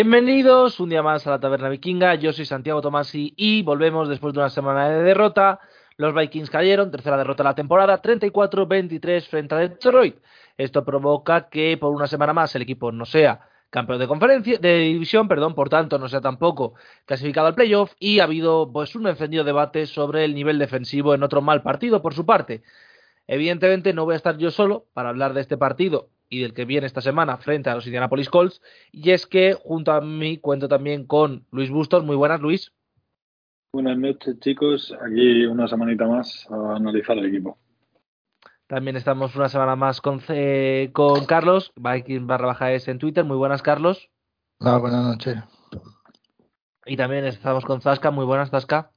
Bienvenidos un día más a la Taberna Vikinga. Yo soy Santiago Tomasi y volvemos después de una semana de derrota. Los Vikings cayeron, tercera derrota de la temporada, 34-23 frente a Detroit. Esto provoca que por una semana más el equipo no sea campeón de conferencia, de división, perdón, por tanto no sea tampoco clasificado al playoff y ha habido pues un encendido debate sobre el nivel defensivo en otro mal partido por su parte. Evidentemente no voy a estar yo solo para hablar de este partido y del que viene esta semana frente a los Indianapolis Colts. Y es que junto a mí cuento también con Luis Bustos. Muy buenas, Luis. Buenas noches, chicos. Aquí una semanita más a analizar el equipo. También estamos una semana más con, con Carlos, Viking barra baja S en Twitter. Muy buenas, Carlos. Hola, buenas noches. Y también estamos con Zasca. Muy buenas, Zasca.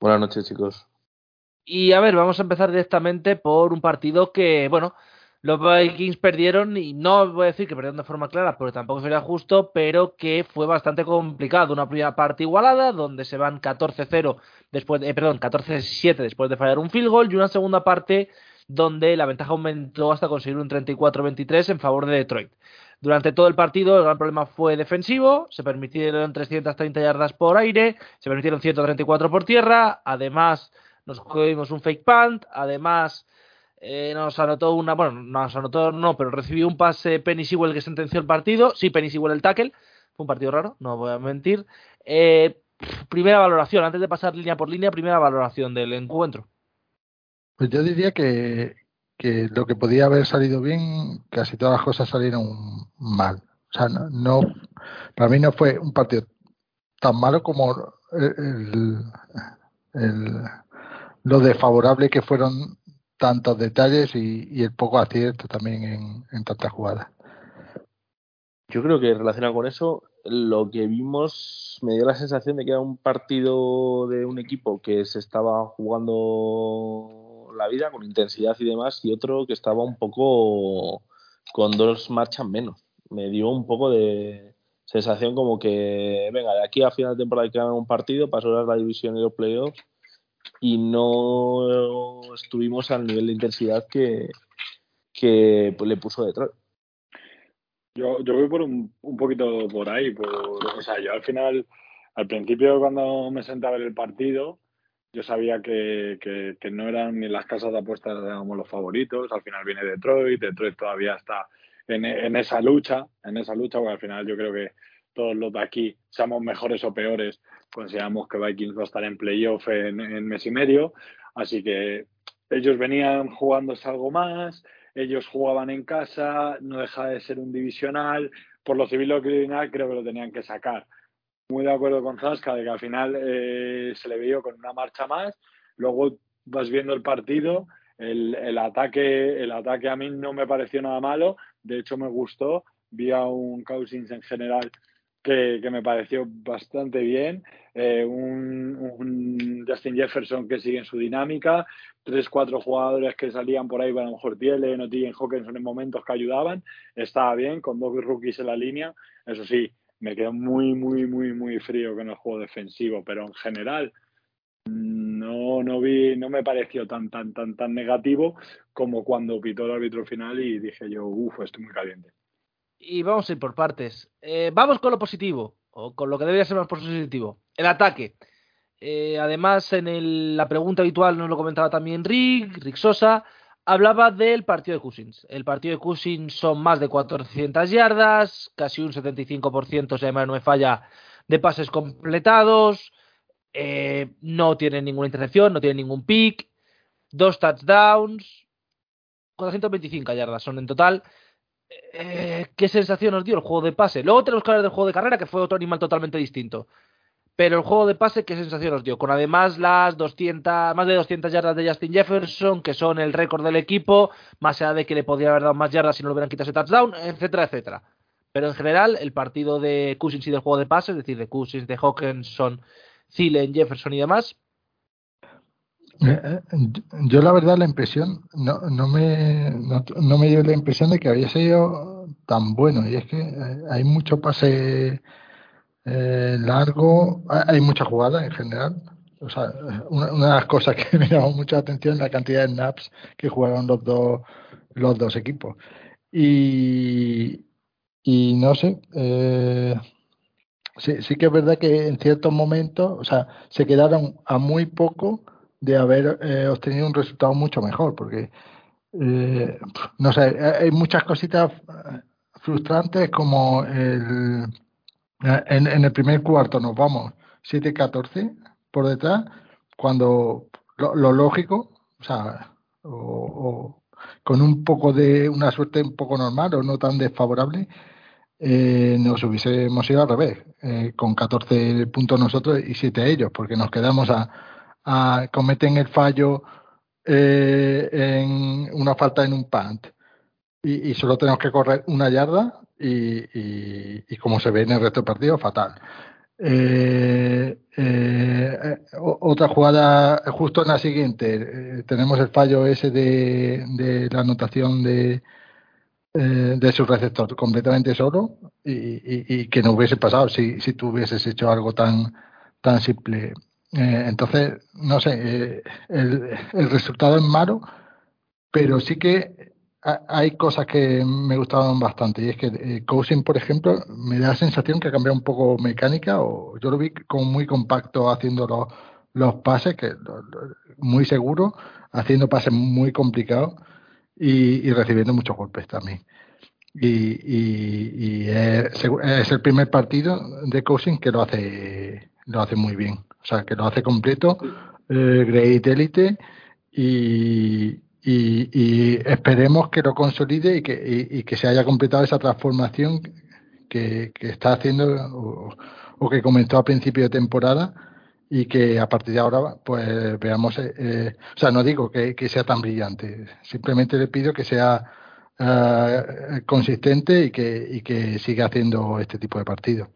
Buenas noches, chicos. Y a ver, vamos a empezar directamente por un partido que, bueno, los Vikings perdieron, y no voy a decir que perdieron de forma clara, porque tampoco sería justo, pero que fue bastante complicado. Una primera parte igualada, donde se van 14-0 después, de, eh, perdón, 14-7 después de fallar un field goal, y una segunda parte donde la ventaja aumentó hasta conseguir un 34-23 en favor de Detroit. Durante todo el partido el gran problema fue defensivo, se permitieron 330 yardas por aire, se permitieron 134 por tierra, además nos cogimos un fake punt, además eh, nos anotó una, bueno, nos anotó no, pero recibió un pase Penny Sewell que sentenció el partido, sí, Penny Sewell el tackle, fue un partido raro, no voy a mentir. Eh, primera valoración, antes de pasar línea por línea, primera valoración del encuentro. Pues yo diría que, que lo que podía haber salido bien, casi todas las cosas salieron mal. O sea, no, para mí no fue un partido tan malo como el, el lo desfavorable que fueron tantos detalles y, el poco acierto también en, tantas jugadas. Yo creo que relacionado con eso, lo que vimos me dio la sensación de que era un partido de un equipo que se estaba jugando la vida con intensidad y demás, y otro que estaba un poco con dos marchas menos. Me dio un poco de sensación como que, venga, de aquí a final de temporada hay que ganar un partido, pasó la división y los playoffs y no estuvimos al nivel de intensidad que, que le puso Detroit. Yo, yo voy por un, un poquito por ahí. O sea, yo al final, al principio cuando me senté a ver el partido, yo sabía que, que, que, no eran ni las casas de apuestas éramos los favoritos. Al final viene Detroit, Detroit todavía está en, en, esa lucha, en esa lucha, porque al final yo creo que todos los de aquí, seamos mejores o peores, consideramos que Vikings va a estar en playoff en, en mes y medio, así que ellos venían jugándose algo más, ellos jugaban en casa, no deja de ser un divisional, por lo civil o criminal creo que lo tenían que sacar. Muy de acuerdo con Zasca de que al final eh, se le vio con una marcha más, luego vas viendo el partido, el, el, ataque, el ataque a mí no me pareció nada malo, de hecho me gustó, vi a un Cousins en general que, me pareció bastante bien. Eh, un, Justin Jefferson que sigue en su dinámica. Tres, cuatro jugadores que salían por ahí, a lo mejor Tiele, no en Hawkinson en momentos que ayudaban. Estaba bien, con dos rookies en la línea. Eso sí, me quedó muy, muy, muy, muy frío con el juego defensivo, pero en general no, no vi, no me pareció tan, tan, tan, tan negativo como cuando pitó el árbitro final y dije yo, uff, estoy muy caliente y vamos a ir por partes. Eh, vamos con lo positivo, o con lo que debería ser más positivo. El ataque. Eh, además, en la pregunta habitual nos lo comentaba también Rick, Rick Sosa, hablaba del partido de Cousins. El partido de Cousins son más de 400 yardas, casi un 75%, si además no me falla, de pases completados, eh, no tiene ninguna intercepción, no tiene ningún pick, dos touchdowns, 425 yardas son en total. Eh, ¿qué sensación nos dio el juego de pase? Luego tenemos que hablar del juego de carrera, que fue otro animal totalmente distinto. Pero el juego de pase, ¿qué sensación nos dio? Con además las 200, más de 200 yardas de Justin Jefferson, que son el récord del equipo, más allá de que le podría haber dado más yardas si no le hubieran quitado ese touchdown, etcétera, etcétera. Pero en general, el partido de Cousins y del juego de pase, es decir, de Cousins, de Hawkinson, Thielen, Jefferson y demás, yo la verdad la impresión no, no me no, me dio la impresión de que había sido tan bueno. Y es que eh, hay mucho pase largo hay mucha jugada en general. O sea una, de las cosas que me llamó mucha atención la cantidad de snaps que jugaron los dos los dos equipos. Y y no sé, eh, sí, sí que es verdad que en ciertos momentos, o sea, se quedaron a muy poco de haber eh, obtenido un resultado mucho mejor, porque eh, no sé, hay muchas cositas frustrantes como el, en, en el primer cuarto nos vamos 7-14 por detrás, cuando lo, lógico, o sea, o, con un poco de una suerte un poco normal o no tan desfavorable, eh, nos hubiésemos ido al revés, eh, con 14 puntos nosotros y 7 ellos, porque nos quedamos a, a cometen el fallo eh, en una falta en un punt y, solo tenemos que correr una yarda y, como se ve en el resto del partido, fatal. Eh, eh, otra jugada justo en la siguiente, eh, tenemos el fallo ese de, de la anotación de, eh, de su receptor completamente solo y, y, y, que no hubiese pasado si, si tú hubieses hecho algo tan, tan simple. Eh, entonces, no sé, eh, el, resultado es malo, pero sí que hay cosas que me gustaban bastante y es que eh, Cousin, por ejemplo, me da la sensación que ha cambiado un poco mecánica o yo lo vi como muy compacto haciendo los, los pases, que muy seguro, haciendo pases muy complicados y, recibiendo muchos golpes también. Y, y, y es, el primer partido de Cousin que lo hace lo hace muy bien, o sea, que lo hace completo, eh, Great Elite y, y, esperemos que lo consolide y que, y, que se haya completado esa transformación que, que está haciendo o, o, que comenzó a principio de temporada y que a partir de ahora pues veamos, eh, eh, o sea, no digo que, que, sea tan brillante, simplemente le pido que sea uh, consistente y que, y que siga haciendo este tipo de partidos.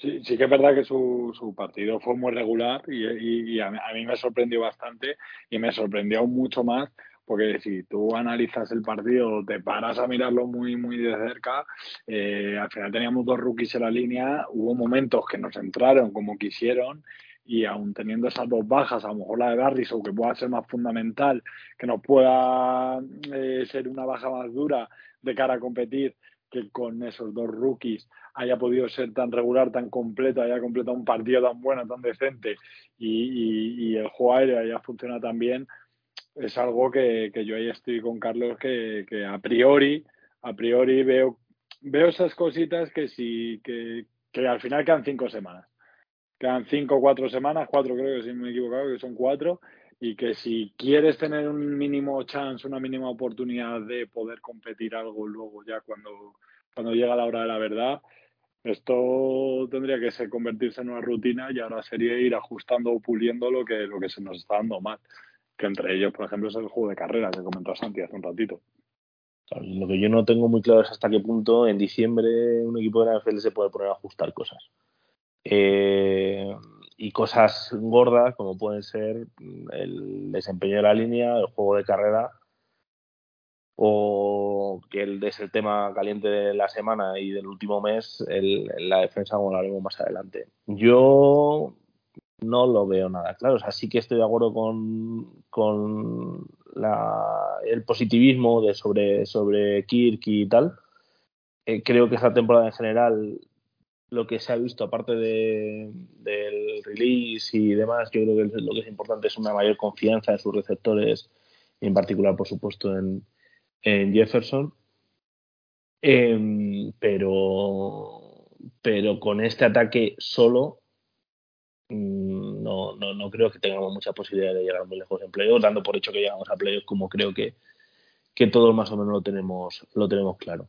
Sí, sí que es verdad que su, su partido fue muy regular y, y, y a, mí, me sorprendió bastante y me sorprendió mucho más porque si tú analizas el partido, te paras a mirarlo muy, muy de cerca, eh, al final teníamos dos rookies en la línea, hubo momentos que nos entraron como quisieron y aún teniendo esas dos bajas, a lo mejor la de Garrison, que pueda ser más fundamental, que nos pueda eh, ser una baja más dura de cara a competir, que con esos dos rookies haya podido ser tan regular, tan completo, haya completado un partido tan bueno, tan decente y, y, y el juego aéreo haya funcionado tan bien, es algo que, que yo ahí estoy con Carlos que, que, a priori, a priori veo, veo esas cositas que sí, que, que al final quedan cinco semanas. Quedan cinco o cuatro semanas, cuatro creo que si me he equivocado, que son cuatro, y que si quieres tener un mínimo chance, una mínima oportunidad de poder competir algo luego ya cuando, cuando llega la hora de la verdad, esto tendría que ser convertirse en una rutina y ahora sería ir ajustando o puliendo lo que, lo que se nos está dando mal. Que entre ellos, por ejemplo, es el juego de carrera que comentó Santi hace un ratito. Lo que yo no tengo muy claro es hasta qué punto en diciembre un equipo de la NFL se puede poner a ajustar cosas. Eh, y cosas gordas como pueden ser el desempeño de la línea, el juego de carrera o que es el tema caliente de la semana y del último mes, el, la defensa, como lo haremos más adelante. Yo no lo veo nada claro. O sea, que estoy de acuerdo con, con la, el positivismo de sobre, sobre Kirk y tal. Eh, creo que esta temporada en general lo que se ha visto, aparte de, del release y demás, yo creo que lo que es importante es una mayor confianza en sus receptores, en particular, por supuesto, en, en Jefferson. Eh, pero, pero con este ataque solo, mm, no, no, no creo que tengamos mucha posibilidad de llegar muy lejos en playoffs, dando por hecho que llegamos a playoffs como creo que, que todos más o menos lo tenemos, lo tenemos claro.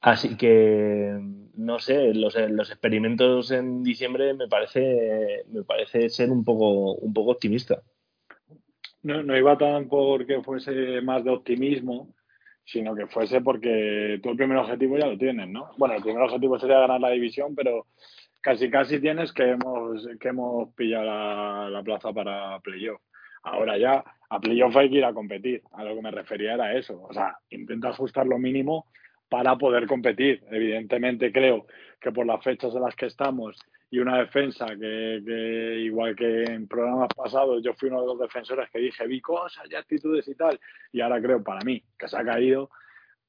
Así que, no sé, los, los experimentos en diciembre me parece, me parece ser un poco, un poco optimista. No, no iba tan porque fuese más de optimismo, sino que fuese porque tú el primer objetivo ya lo tienes, ¿no? Bueno, el primer objetivo sería ganar la división, pero casi casi tienes que hemos, que hemos pillado la, la plaza para playoff. Ahora ya a playoff hay que ir a competir. A lo que me refería era eso. O sea, intenta ajustar lo mínimo para poder competir. Evidentemente creo que por las fechas en las que estamos y una defensa que, igual que en programas pasados yo fui uno de los defensores que dije vi cosas y actitudes y tal y ahora creo para mí que se ha caído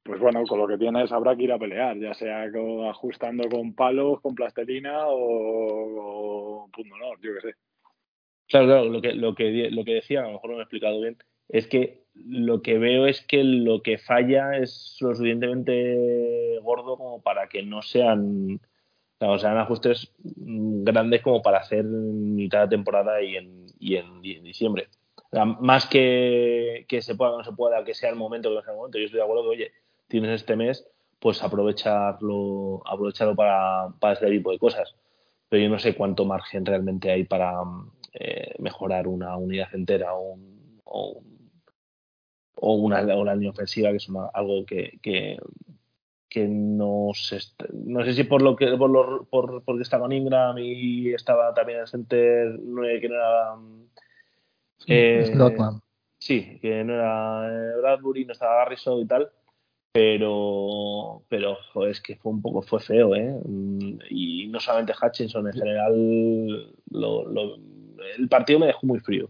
pues bueno, con lo que tienes habrá que ir a pelear, ya sea ajustando con palos, con plastelina o, o punto no, yo qué sé. Claro, claro, lo que, lo que, lo que decía, a lo mejor no me he explicado bien, es que lo que veo es que lo que falla es lo suficientemente gordo como para que no sean, o sean ajustes grandes como para hacer mitad de temporada y en, y en, diciembre. más que, que se pueda o no se pueda, que sea el momento, que no sea el momento. Yo estoy de acuerdo que, oye, tienes este mes, pues aprovecharlo, aprovecharlo para, para este tipo de cosas. Pero yo no sé cuánto margen realmente hay para eh, mejorar una unidad entera o, o, o una, una, línea ofensiva, que es algo que, que, que no sé, no sé si por lo que por, lo, por porque estaba Ingram y estaba también el center que no era eh, sí, que no era eh, Bradbury, no estaba Garrison y tal, pero pero es que fue un poco fue feo eh y no solamente Hutchinson en general lo, el partido me dejó muy frío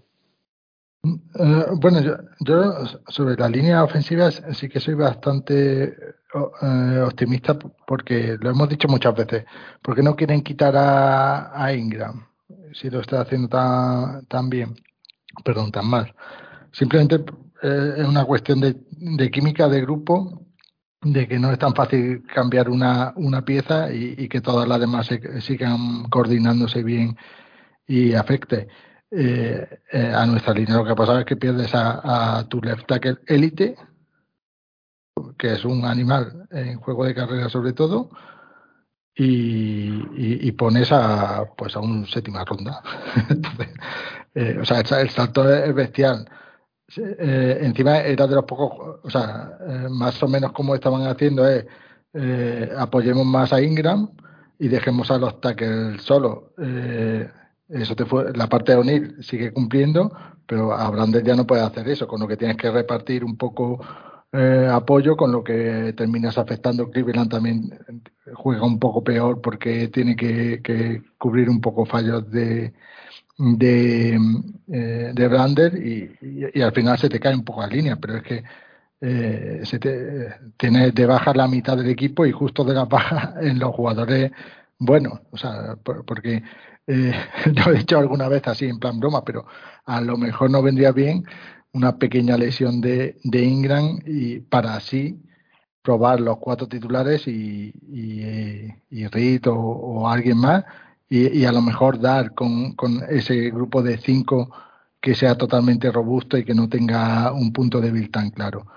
eh, bueno yo, yo, sobre la línea ofensiva sí que soy bastante eh, optimista porque lo hemos dicho muchas veces porque no quieren quitar a, a Ingram si lo está haciendo tan, tan bien perdón tan mal. Simplemente eh, es una cuestión de, química de grupo de que no es tan fácil cambiar una, una pieza y, que todas las demás sigan coordinándose bien y afecte eh, eh, a nuestra línea. Lo que pasa es que pierdes a, tu left tackle élite, que es un animal en juego de carrera sobre todo, y, pones a pues a un séptima ronda. Eh, o sea, el salto es bestial eh, encima era de los pocos, o sea, más o menos como estaban haciendo es apoyemos más a Ingram y dejemos a los tackles solos. Eh, eso te fue, la parte de O'Neill sigue cumpliendo, pero a Brander ya no puede hacer eso, con lo que tienes que repartir un poco apoyo, con lo que terminas afectando. Cleveland también juega un poco peor porque tiene que, que cubrir un poco fallos de, de, eh, de Brander y, al final se te cae un poco la línea, pero es que eh, se te, tienes de baja la mitad del equipo y justo de la baja en los jugadores buenos, o sea, porque eh, lo he dicho alguna vez así en plan broma, pero a lo mejor no vendría bien una pequeña lesión de, de Ingram y para así probar los cuatro titulares y, y, y Reed o, alguien más y, a lo mejor dar con, con, ese grupo de cinco que sea totalmente robusto y que no tenga un punto débil tan claro.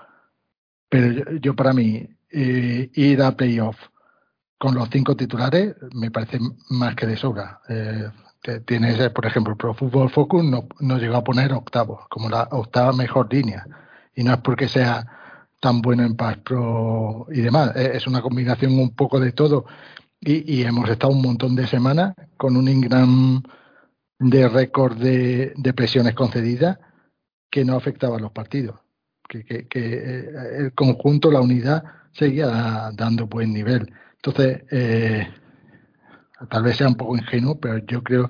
Pero yo, para mí, eh, ir a playoff con los cinco titulares me parece más que de sobra. Eh, tienes, eh, por ejemplo, Pro Football Focus no, no llegó a poner octavo, como la octava mejor línea. Y no es porque sea tan bueno en Pass Pro y demás. Es una combinación un poco de todo y, hemos estado un montón de semanas con un Ingram de récord de, presiones concedidas que no afectaba a los partidos. Que, que, eh, el conjunto, la unidad, seguía dando buen nivel. Entonces, eh, tal vez sea un poco ingenuo, pero yo creo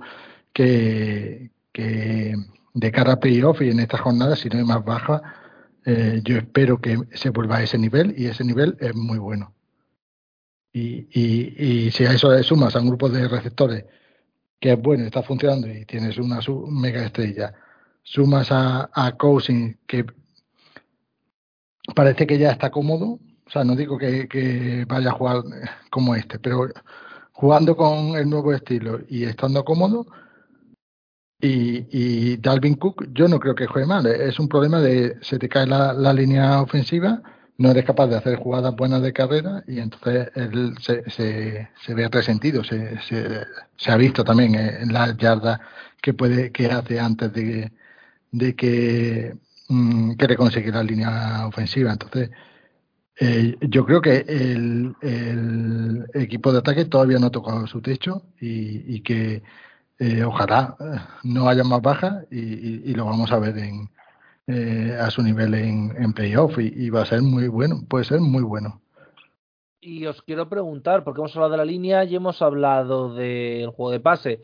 que, que de cara a playoff y en esta jornada, si no hay más baja, eh, yo espero que se vuelva a ese nivel y ese nivel es muy bueno. Y, y, y si a eso le sumas a un grupo de receptores que es bueno, está funcionando y tienes una mega estrella, sumas a, a Cousin que parece que ya está cómodo, o sea, no digo que, que vaya a jugar como este, pero jugando con el nuevo estilo y estando cómodo, y, Dalvin Cook, yo no creo que juegue mal. Es un problema de se te cae la, línea ofensiva no eres capaz de hacer jugadas buenas de carrera y entonces él se, se, ve resentido, se, se, ha visto también en las yardas que puede que hace antes de, de que mm, quiere conseguir la línea ofensiva. Entonces, eh, yo creo que el, equipo de ataque todavía no ha tocado su techo y, que eh, ojalá eh, no haya más bajas y, lo vamos a ver en, eh, a su nivel en, en playoff y, va a ser muy bueno, puede ser muy bueno. Y os quiero preguntar, porque hemos hablado de la línea y hemos hablado del juego de pase.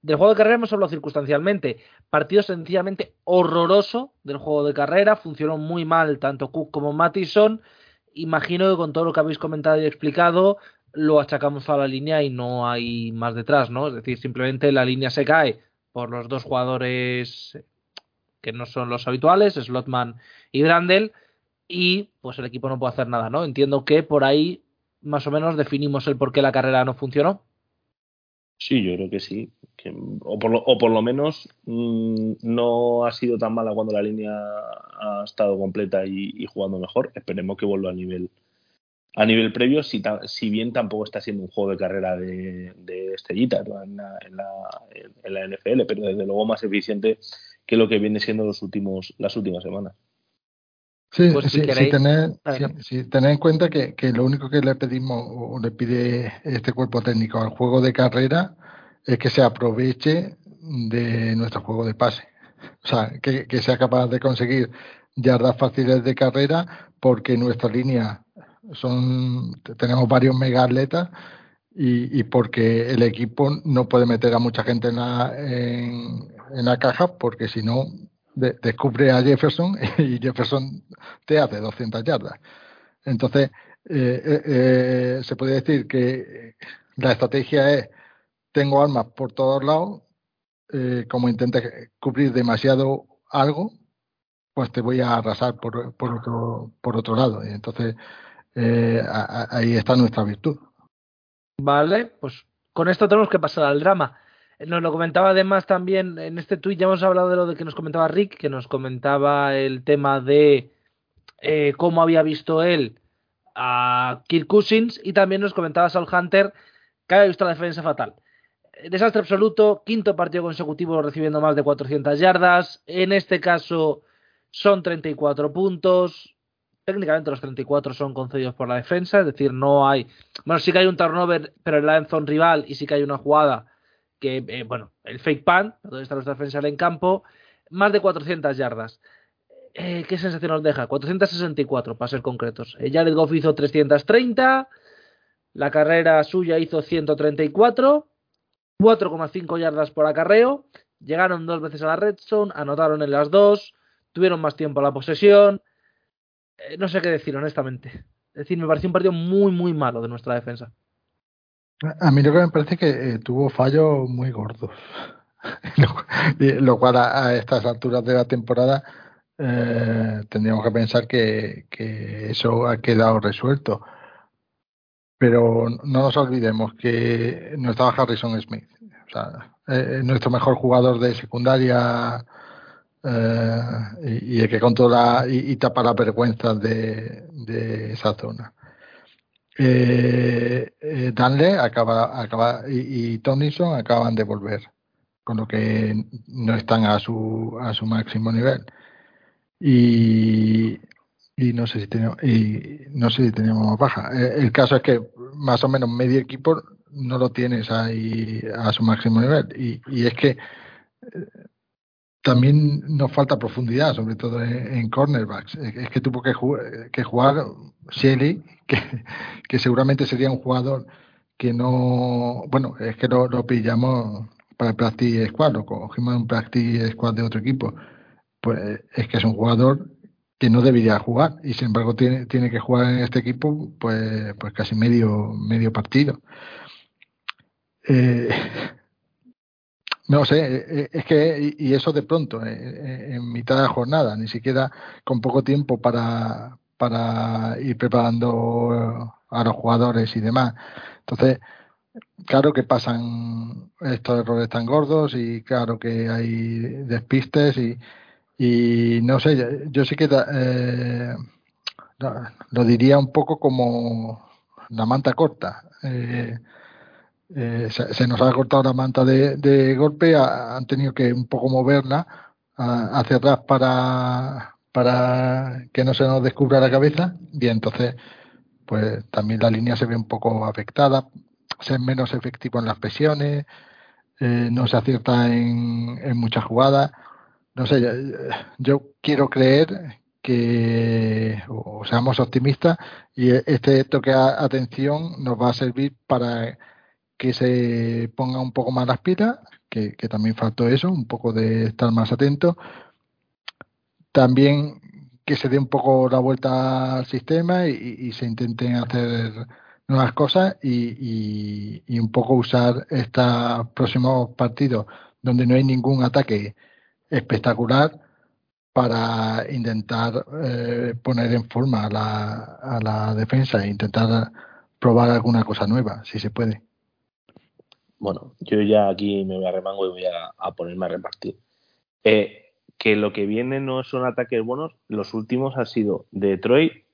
Del juego de carrera hemos hablado circunstancialmente. Partido sencillamente horroroso del juego de carrera. Funcionó muy mal tanto Cook como Mattison. Imagino que con todo lo que habéis comentado y explicado, lo achacamos a la línea y no hay más detrás, ¿no? Es decir, simplemente la línea se cae por los dos jugadores que no son los habituales, Slotman y Brandel, y pues el equipo no puede hacer nada, ¿no? Entiendo que por ahí más o menos definimos el por qué la carrera no funcionó. Sí, yo creo que sí. Que, o, por lo, o, por lo, menos mmm, no ha sido tan mala cuando la línea ha estado completa y, jugando mejor. Esperemos que vuelva a nivel a nivel previo, si, si bien tampoco está siendo un juego de carrera de, de estrellitas en la, en, la, en la, NFL, pero desde luego más eficiente que lo que viene siendo los últimos, las últimas semanas. Sí, si, si, tener, si, tener, en cuenta que, que, lo único que le pedimos o le pide este cuerpo técnico al juego de carrera es que se aproveche de nuestro juego de pase. O sea, que, que sea capaz de conseguir yardas fáciles de carrera porque nuestra línea son tenemos varios mega atletas y, y, porque el equipo no puede meter a mucha gente en la, en, en la caja porque si no de, descubre a Jefferson y Jefferson te hace 200 yardas. Entonces, eh, eh, eh, se puede decir que la estrategia es, tengo armas por todos lados, como intente cubrir demasiado algo, pues te voy a arrasar por, por, otro, por otro lado. Y entonces, ahí está nuestra virtud. Vale, pues con esto tenemos que pasar al drama. Nos lo comentaba además también en este tuit, ya hemos hablado de lo de que nos comentaba Rick, que nos comentaba el tema de eh, cómo había visto él a Kirk Cousins y también nos comentaba Saul Hunter que había visto la defensa fatal. Desastre absoluto, quinto partido consecutivo recibiendo más de 400 yardas, en este caso son 34 puntos, técnicamente los 34 son concedidos por la defensa, es decir, no hay, bueno, sí que hay un turnover, pero en la endzone rival y sí que hay una jugada que, eh, bueno, el fake pan, donde está nuestra defensa en campo, más de 400 yardas. Eh, ¿Qué sensación nos deja? 464, para ser concretos. Eh, Jared Goff hizo 330, la carrera suya hizo 134, 4,5 yardas por acarreo, llegaron dos veces a la red zone, anotaron en las dos, tuvieron más tiempo a la posesión. Eh, no sé qué decir, honestamente. Es decir, me pareció un partido muy, muy malo de nuestra defensa. A mí lo que me parece que eh, tuvo fallos muy gordos, lo, cual a, a, estas alturas de la temporada eh, tendríamos que pensar que, eso ha quedado resuelto. Pero no nos olvidemos que no estaba Harrison Smith, o sea, eh, nuestro mejor jugador de secundaria eh, y, y, el que controla y, y tapa las vergüenzas de, de esa zona eh, eh, acaba, acaba y, y Tomlinson acaban de volver, con lo que no están a su, a su máximo nivel. Y, y no sé si tenemos, y no sé si teníamos más baja. Eh, el caso es que más o menos medio equipo no lo tienes ahí a su máximo nivel. Y, y es que eh, también nos falta profundidad, sobre todo en, en cornerbacks. Es que tuvo que, jugar, que jugar Shelley, que, seguramente sería un jugador que no. Bueno, es que lo, lo pillamos para el Practice Squad, lo cogimos en un Practice Squad de otro equipo. Pues es que es un jugador que no debería jugar y sin embargo tiene, tiene que jugar en este equipo pues, pues casi medio, medio partido. Eh, no sé, eh, eh, es que, y eso de pronto, en mitad de la jornada, ni siquiera con poco tiempo para, para ir preparando a los jugadores y demás. Entonces, claro que pasan estos errores tan gordos y claro que hay despistes y, y no sé, yo sí que eh, lo diría un poco como la manta corta. Eh, eh, se, nos ha cortado la manta de, de golpe, ha, han tenido que un poco moverla hacia atrás para, para que no se nos descubra la cabeza y entonces pues también la línea se ve un poco afectada, se es menos efectivo en las presiones, eh, no se acierta en, muchas jugadas. No sé, yo quiero creer que o seamos optimistas y este toque a atención nos va a servir para que se ponga un poco más las pilas, que también faltó eso, un poco de estar más atento. También que se dé un poco la vuelta al sistema y, se intenten hacer nuevas cosas y, un poco usar estos próximos partidos donde no hay ningún ataque espectacular para intentar eh, poner en forma a la, a la defensa e intentar probar alguna cosa nueva, si se puede. Bueno, yo ya aquí me voy a remango y voy a, ponerme a repartir. Eh, que lo que viene no son ataques buenos, los últimos han sido Detroit,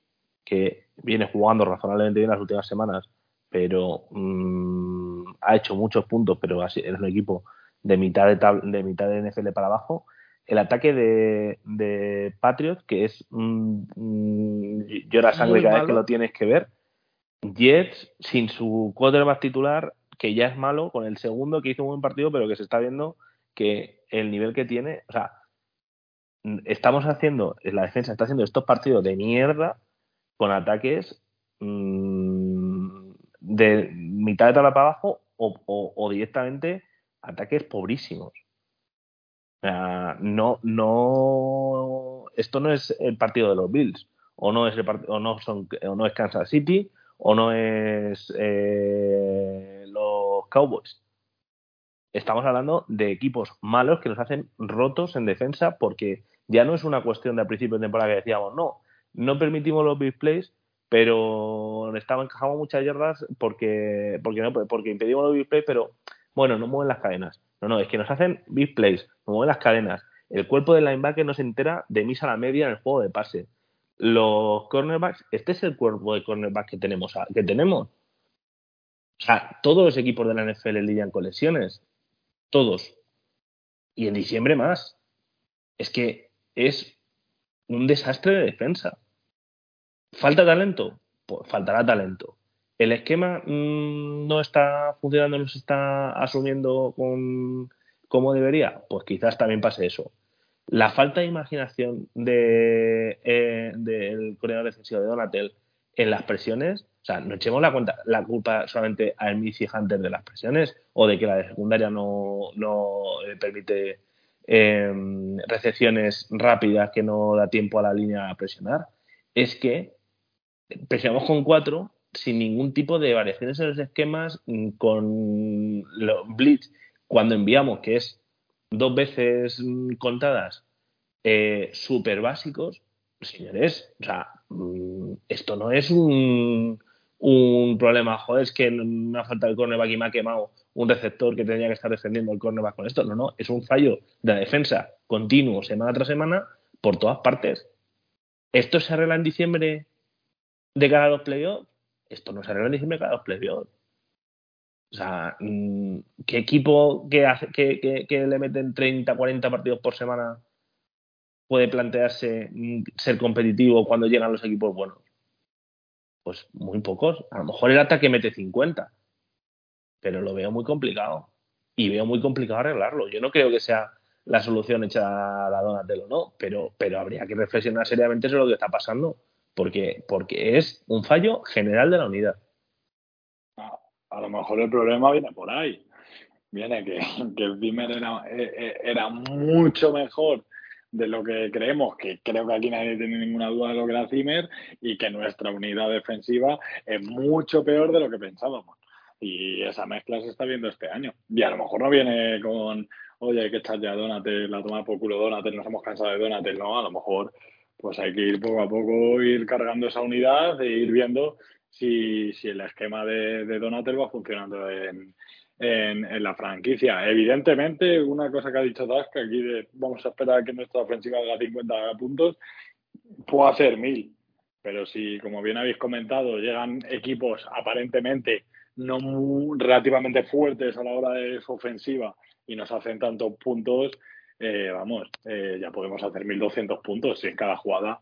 que viene jugando razonablemente bien las últimas semanas, pero mm, ha hecho muchos puntos, pero es un equipo de mitad de, de mitad de NFL para abajo. El ataque de, de Patriots, que es mm, llora sangre cada vez que lo tienes que ver. Jets, sin su quarterback titular, que ya es malo, con el segundo que hizo un buen partido, pero que se está viendo que el nivel que tiene, o sea, estamos haciendo, la defensa está haciendo estos partidos de mierda con ataques mmm, de mitad de tabla para abajo o, directamente ataques pobrísimos. No, no, esto no es el partido de los Bills, o no es el o no son, o no es Kansas City, o no es eh, los Cowboys. Estamos hablando de equipos malos que nos hacen rotos en defensa porque ya no es una cuestión de al principio de temporada que decíamos, no, no permitimos los big plays, pero estaba encajamos muchas yardas porque porque porque impedimos los big plays, pero bueno, no mueven las cadenas. No, no, es que nos hacen big plays, no mueven las cadenas. El cuerpo del linebacker no se entera de misa a la media en el juego de pase los cornerbacks, este es el cuerpo de cornerback que tenemos, que tenemos. O sea, todos los equipos de la NFL lidian con lesiones. Todos. Y en diciembre más. Es que es un desastre de defensa. ¿Falta talento? Pues faltará talento. ¿El esquema mm, no está funcionando, no se está asumiendo con, como debería? Pues quizás también pase eso. La falta de imaginación de, eh, del coordinador defensivo de Donatel en las presiones, o sea, no echemos la cuenta, la culpa solamente a y Hunter de las presiones o de que la de secundaria no, no eh, permite em, recepciones rápidas que no da tiempo a la línea a presionar. Es que presionamos con cuatro sin ningún tipo de variaciones en los esquemas, mm, con los blitz cuando enviamos, que es dos veces mm, contadas eh, súper básicos, señores, o sea, mm, esto no es un, un problema, joder, es que me ha faltado el cornerback y me ha quemado un receptor que tenía que estar defendiendo el cornerback con esto. No, no, es un fallo de la defensa continuo, semana tras semana, por todas partes. ¿Esto se arregla en diciembre de cara a los playoffs? Esto no se arregla en diciembre de cara a los playoffs. O sea, mm, ¿qué equipo que, hace, que, le meten 30, 40 partidos por semana puede plantearse mm, ser competitivo cuando llegan los equipos buenos? Pues muy pocos. A lo mejor el ataque mete 50, pero lo veo muy complicado. Y veo muy complicado arreglarlo. Yo no creo que sea la solución hecha a la Donatello, no, pero, pero habría que reflexionar seriamente sobre lo que está pasando, porque, porque es un fallo general de la unidad a lo mejor el problema viene por ahí. Viene que, que el era, eh, eh, era mucho mejor de lo que creemos, que creo que aquí nadie tiene ninguna duda de lo que era Zimmer, y que nuestra unidad defensiva es mucho peor de lo que pensábamos. Y esa mezcla se está viendo este año. Y a lo mejor no viene con, oye, hay que echar ya Donatel, la toma por culo Donatel, nos hemos cansado de Donatel, no, a lo mejor pues hay que ir poco a poco, ir cargando esa unidad e ir viendo si, si el esquema de, de Donatel va funcionando en, en, la franquicia. Evidentemente, una cosa que ha dicho Dask, aquí de, vamos a esperar a que nuestra ofensiva haga 50 puntos, puede hacer mil. Pero si, como bien habéis comentado, llegan equipos aparentemente no relativamente fuertes a la hora de su ofensiva y nos hacen tantos puntos, eh, vamos, eh, ya podemos hacer 1.200 puntos si en cada jugada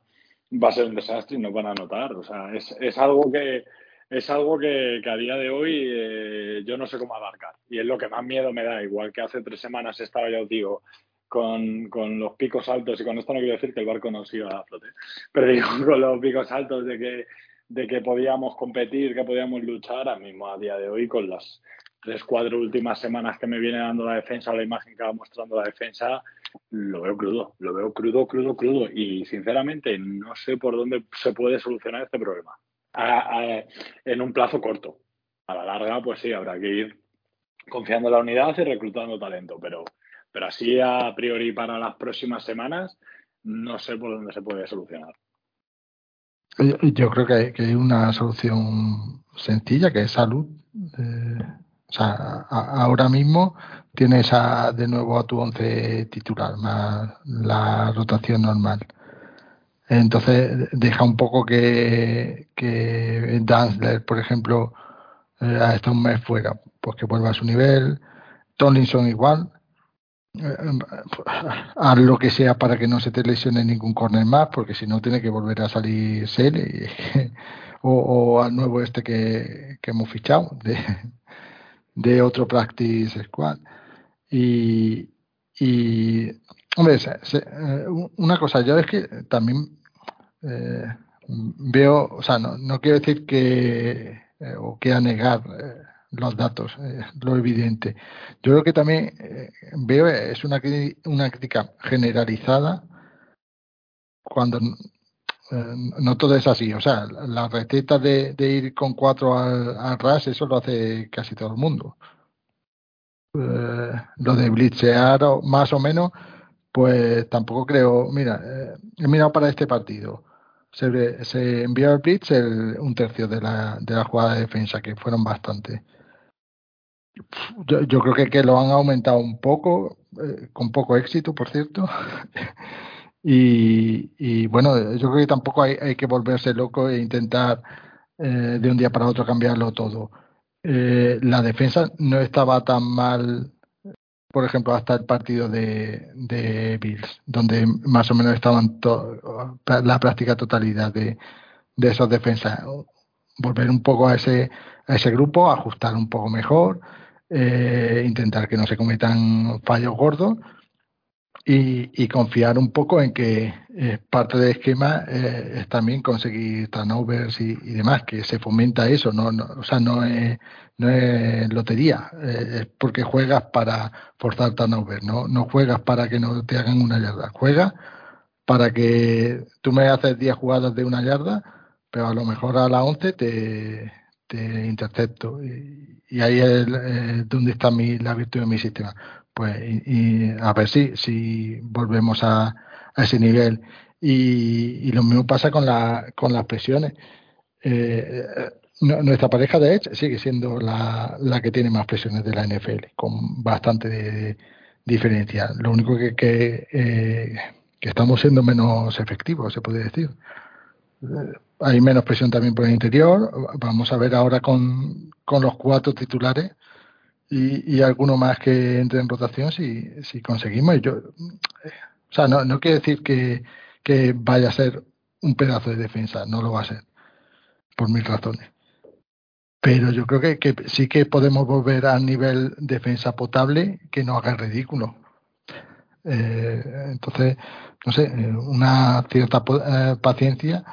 va a ser un desastre y nos van a notar. O sea, es, es algo que es algo que, a día de hoy eh, yo no sé cómo abarcar. Y es lo que más miedo me da. Igual que hace tres semanas estaba yo, digo, con, con los picos altos, y con esto no quiero decir que el barco no siga a flote, pero digo, con los picos altos de que, de que podíamos competir, que podíamos luchar, a mismo a día de hoy, con las tres, cuatro últimas semanas que me viene dando la defensa, la imagen que va mostrando la defensa, lo veo crudo, lo veo crudo, crudo, crudo. Y sinceramente no sé por dónde se puede solucionar este problema. En un plazo corto. A la larga, pues sí, habrá que ir confiando en la unidad y reclutando talento. Pero, pero así a priori para las próximas semanas, no sé por dónde se puede solucionar. Yo creo que hay, una solución sencilla, que es salud. Eh, o sea, ahora mismo tienes a, de nuevo a tu once titular, más la rotación normal. Entonces, deja un poco que, que Danzler, por ejemplo, eh, ha estado un mes fuera, pues que vuelva a su nivel. Tomlinson igual, haz lo que sea para que no se te lesione ningún corner más, porque si no tiene que volver a salir Sele o, al nuevo este que, hemos fichado de, de, otro practice squad. Y, y hombre, eh, una cosa, yo es que también eh, veo, o sea, no, no quiero decir que eh, o que a negar los datos, eh, lo evidente. Yo creo que también eh, veo es una, una crítica generalizada cuando eh, no todo es así. O sea, la receta de, ir con cuatro al, RAS, eso lo hace casi todo el mundo. lo de blitzear más o menos, pues tampoco creo. Mira, he mirado para este partido. Se, se envió al blitz un tercio de la, de la jugada de defensa, que fueron bastantes. Yo, yo creo que, que, lo han aumentado un poco, eh, con poco éxito, por cierto. y, y, bueno, yo creo que tampoco hay, hay que volverse loco e intentar eh, de un día para otro cambiarlo todo. Eh, la defensa no estaba tan mal, por ejemplo, hasta el partido de, de Bills, donde más o menos estaban la práctica totalidad de, de esas defensas. Volver un poco a ese, a ese grupo, ajustar un poco mejor eh, intentar que no se cometan fallos gordos y, confiar un poco en que eh, parte del esquema eh, es también conseguir turnovers y, y, demás, que se fomenta eso, no, no o sea, no es, no es lotería, es porque juegas para forzar turnovers, no, no juegas para que no te hagan una yarda, juegas para que tú me haces 10 jugadas de una yarda, pero a lo mejor a la 11 te, te intercepto. Y, y ahí es eh, donde está mi, la virtud de mi sistema. Pues y, a ver si, si volvemos a, ese nivel. Y, y, lo mismo pasa con, la, con las presiones. Eh, nuestra pareja de Edge sigue siendo la, la, que tiene más presiones de la NFL, con bastante diferencia. Lo único que, que, eh, que estamos siendo menos efectivos, se puede decir hay menos presión también por el interior. Vamos a ver ahora con, con los cuatro titulares y, y, alguno más que entre en rotación si, si conseguimos. Yo, o sea, no, no quiere decir que, que vaya a ser un pedazo de defensa, no lo va a ser, por mil razones. Pero yo creo que, que sí que podemos volver al nivel defensa potable que no haga ridículo. Eh, entonces, no sé, una cierta eh, paciencia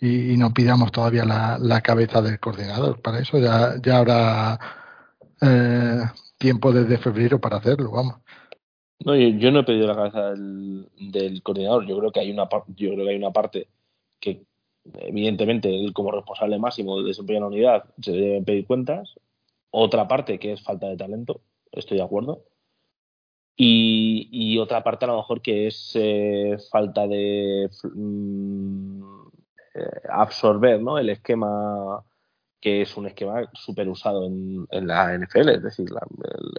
y, no pidamos todavía la, cabeza del coordinador. Para eso ya, ya habrá eh, tiempo desde febrero para hacerlo, vamos. No, yo, no he pedido la cabeza del, coordinador. Yo creo que hay una yo creo que hay una parte que evidentemente él como responsable máximo de desempeño de la unidad se debe pedir cuentas. Otra parte que es falta de talento, estoy de acuerdo. Y, y otra parte a lo mejor que es eh, falta de mm, eh, absorber ¿no? el esquema que es un esquema súper usado en, la NFL, es decir,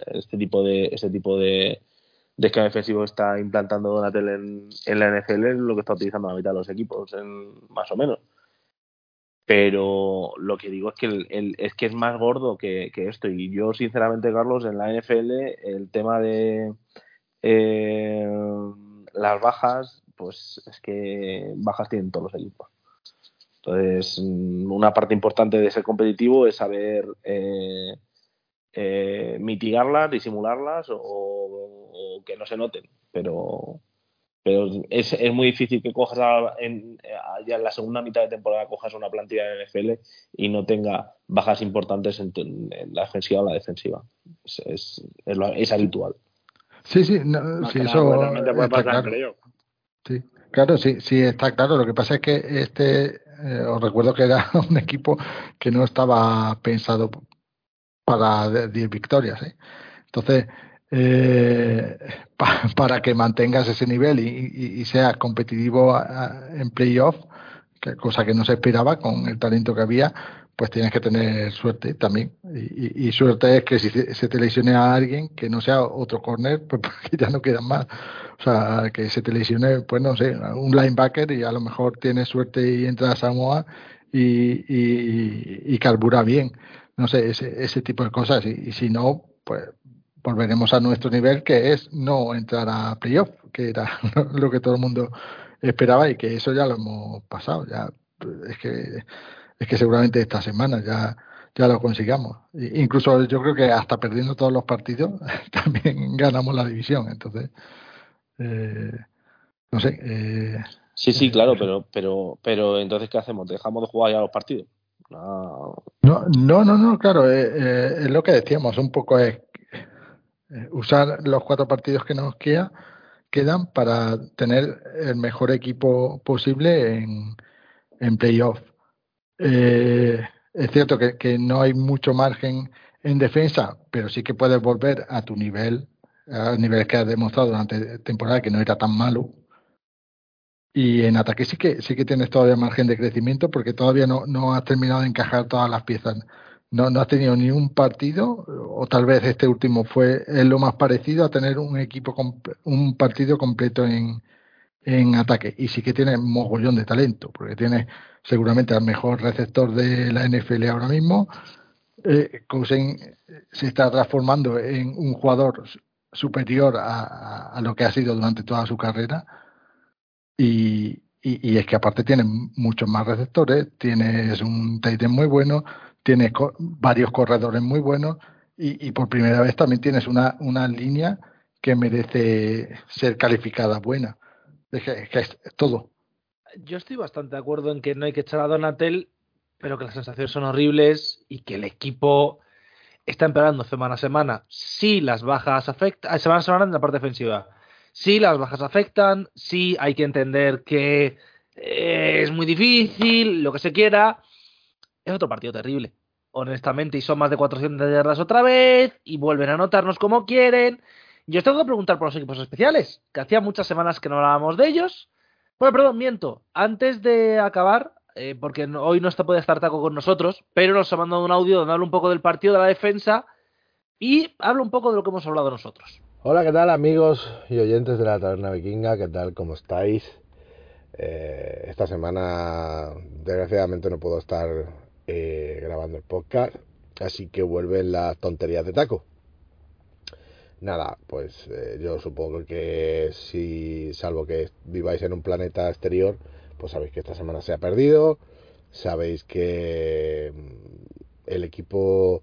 este tipo de este tipo de, esquema defensivo está implantando Donatel en, la NFL es lo que está utilizando la mitad de los equipos, en, más o menos. Pero lo que digo es que el, es que es más gordo que, que, esto. Y yo, sinceramente, Carlos, en la NFL, el tema de eh, las bajas, pues es que bajas tienen todos los equipos. Entonces, mm, una parte importante de ser competitivo es saber eh, eh, mitigarlas, disimularlas o, que no se noten. Pero, pero es, es muy difícil que cojas en, ya en la segunda mitad de temporada cojas una plantilla de NFL y no tenga bajas importantes en, la defensiva o la defensiva. Es, es, es habitual. Sí, sí, no, sí eso puede pasar claro. Sí, claro, sí, sí, está claro. Lo que pasa es que este, eh, os recuerdo que era un equipo que no estaba pensado para 10 victorias. ¿eh? Entonces, eh, para que mantengas ese nivel y, y, seas competitivo en playoff, cosa que no se esperaba con el talento que había, pues tienes que tener suerte también. Y, suerte es que si se te lesione a alguien, que no sea otro corner, pues porque ya no quedan más. O sea, que se te lesione, pues no sé, un linebacker y a lo mejor tienes suerte y entras a Samoa y, y, carbura bien. No sé, ese, ese tipo de cosas. Y, si no, pues volveremos a nuestro nivel, que es no entrar a playoff, que era lo que todo el mundo esperaba y que eso ya lo hemos pasado. Ya es que es que seguramente esta semana ya ya lo consigamos. Incluso yo creo que hasta perdiendo todos los partidos también ganamos la división. Entonces, eh, no sé. Eh, sí, sí, claro, pero, pero, pero entonces ¿qué hacemos? ¿Dejamos de jugar ya los partidos? No, no, no, no, claro, eh, es lo que decíamos, un poco es usar los cuatro partidos que nos queda, quedan para tener el mejor equipo posible en, en playoff. Eh, es cierto que, no hay mucho margen en defensa, pero sí que puedes volver a tu nivel, al nivel que has demostrado durante temporada, que no era tan malo. Y en ataque sí que sí que tienes todavía margen de crecimiento porque todavía no, no has terminado de encajar todas las piezas. No, no has tenido ni un partido, o tal vez este último fue lo más parecido a tener un equipo, un partido completo en, en ataque. Y sí que tiene mogollón de talento, porque tiene seguramente al mejor receptor de la NFL ahora mismo. Eh, se está transformando en un jugador superior a, lo que ha sido durante toda su carrera. Y, es que aparte tiene muchos más receptores, tienes un tight muy bueno, tienes varios corredores muy buenos y, y, por primera vez también tienes una, una línea que merece ser calificada buena. Es todo yo estoy bastante de acuerdo en que no hay que echar a Donatel, pero que las sensaciones son horribles y que el equipo está empeorando semana a semana. Sí, las bajas afectan, ah, semana a semana en la parte defensiva. Sí, las bajas afectan, sí, hay que entender que eh, es muy difícil, lo que se quiera. Es otro partido terrible, honestamente, y son más de 400 yardas otra vez, y vuelven a anotarnos como quieren. Yo os tengo que preguntar por los equipos especiales, que hacía muchas semanas que no hablábamos de ellos. Bueno, perdón, miento. Antes de acabar, eh, porque hoy no está puede estar Taco con nosotros, pero nos ha mandado un audio donde habla un poco del partido de la defensa y habla un poco de lo que hemos hablado nosotros. Hola, ¿qué tal amigos y oyentes de la Taberna Vikinga? ¿Qué tal? ¿Cómo estáis? Eh, esta semana, desgraciadamente, no puedo estar eh, grabando el podcast, así que vuelven las tonterías de Taco. Nada, pues eh, yo supongo que si, salvo que viváis en un planeta exterior, pues sabéis que esta semana se ha perdido, sabéis que mm, el equipo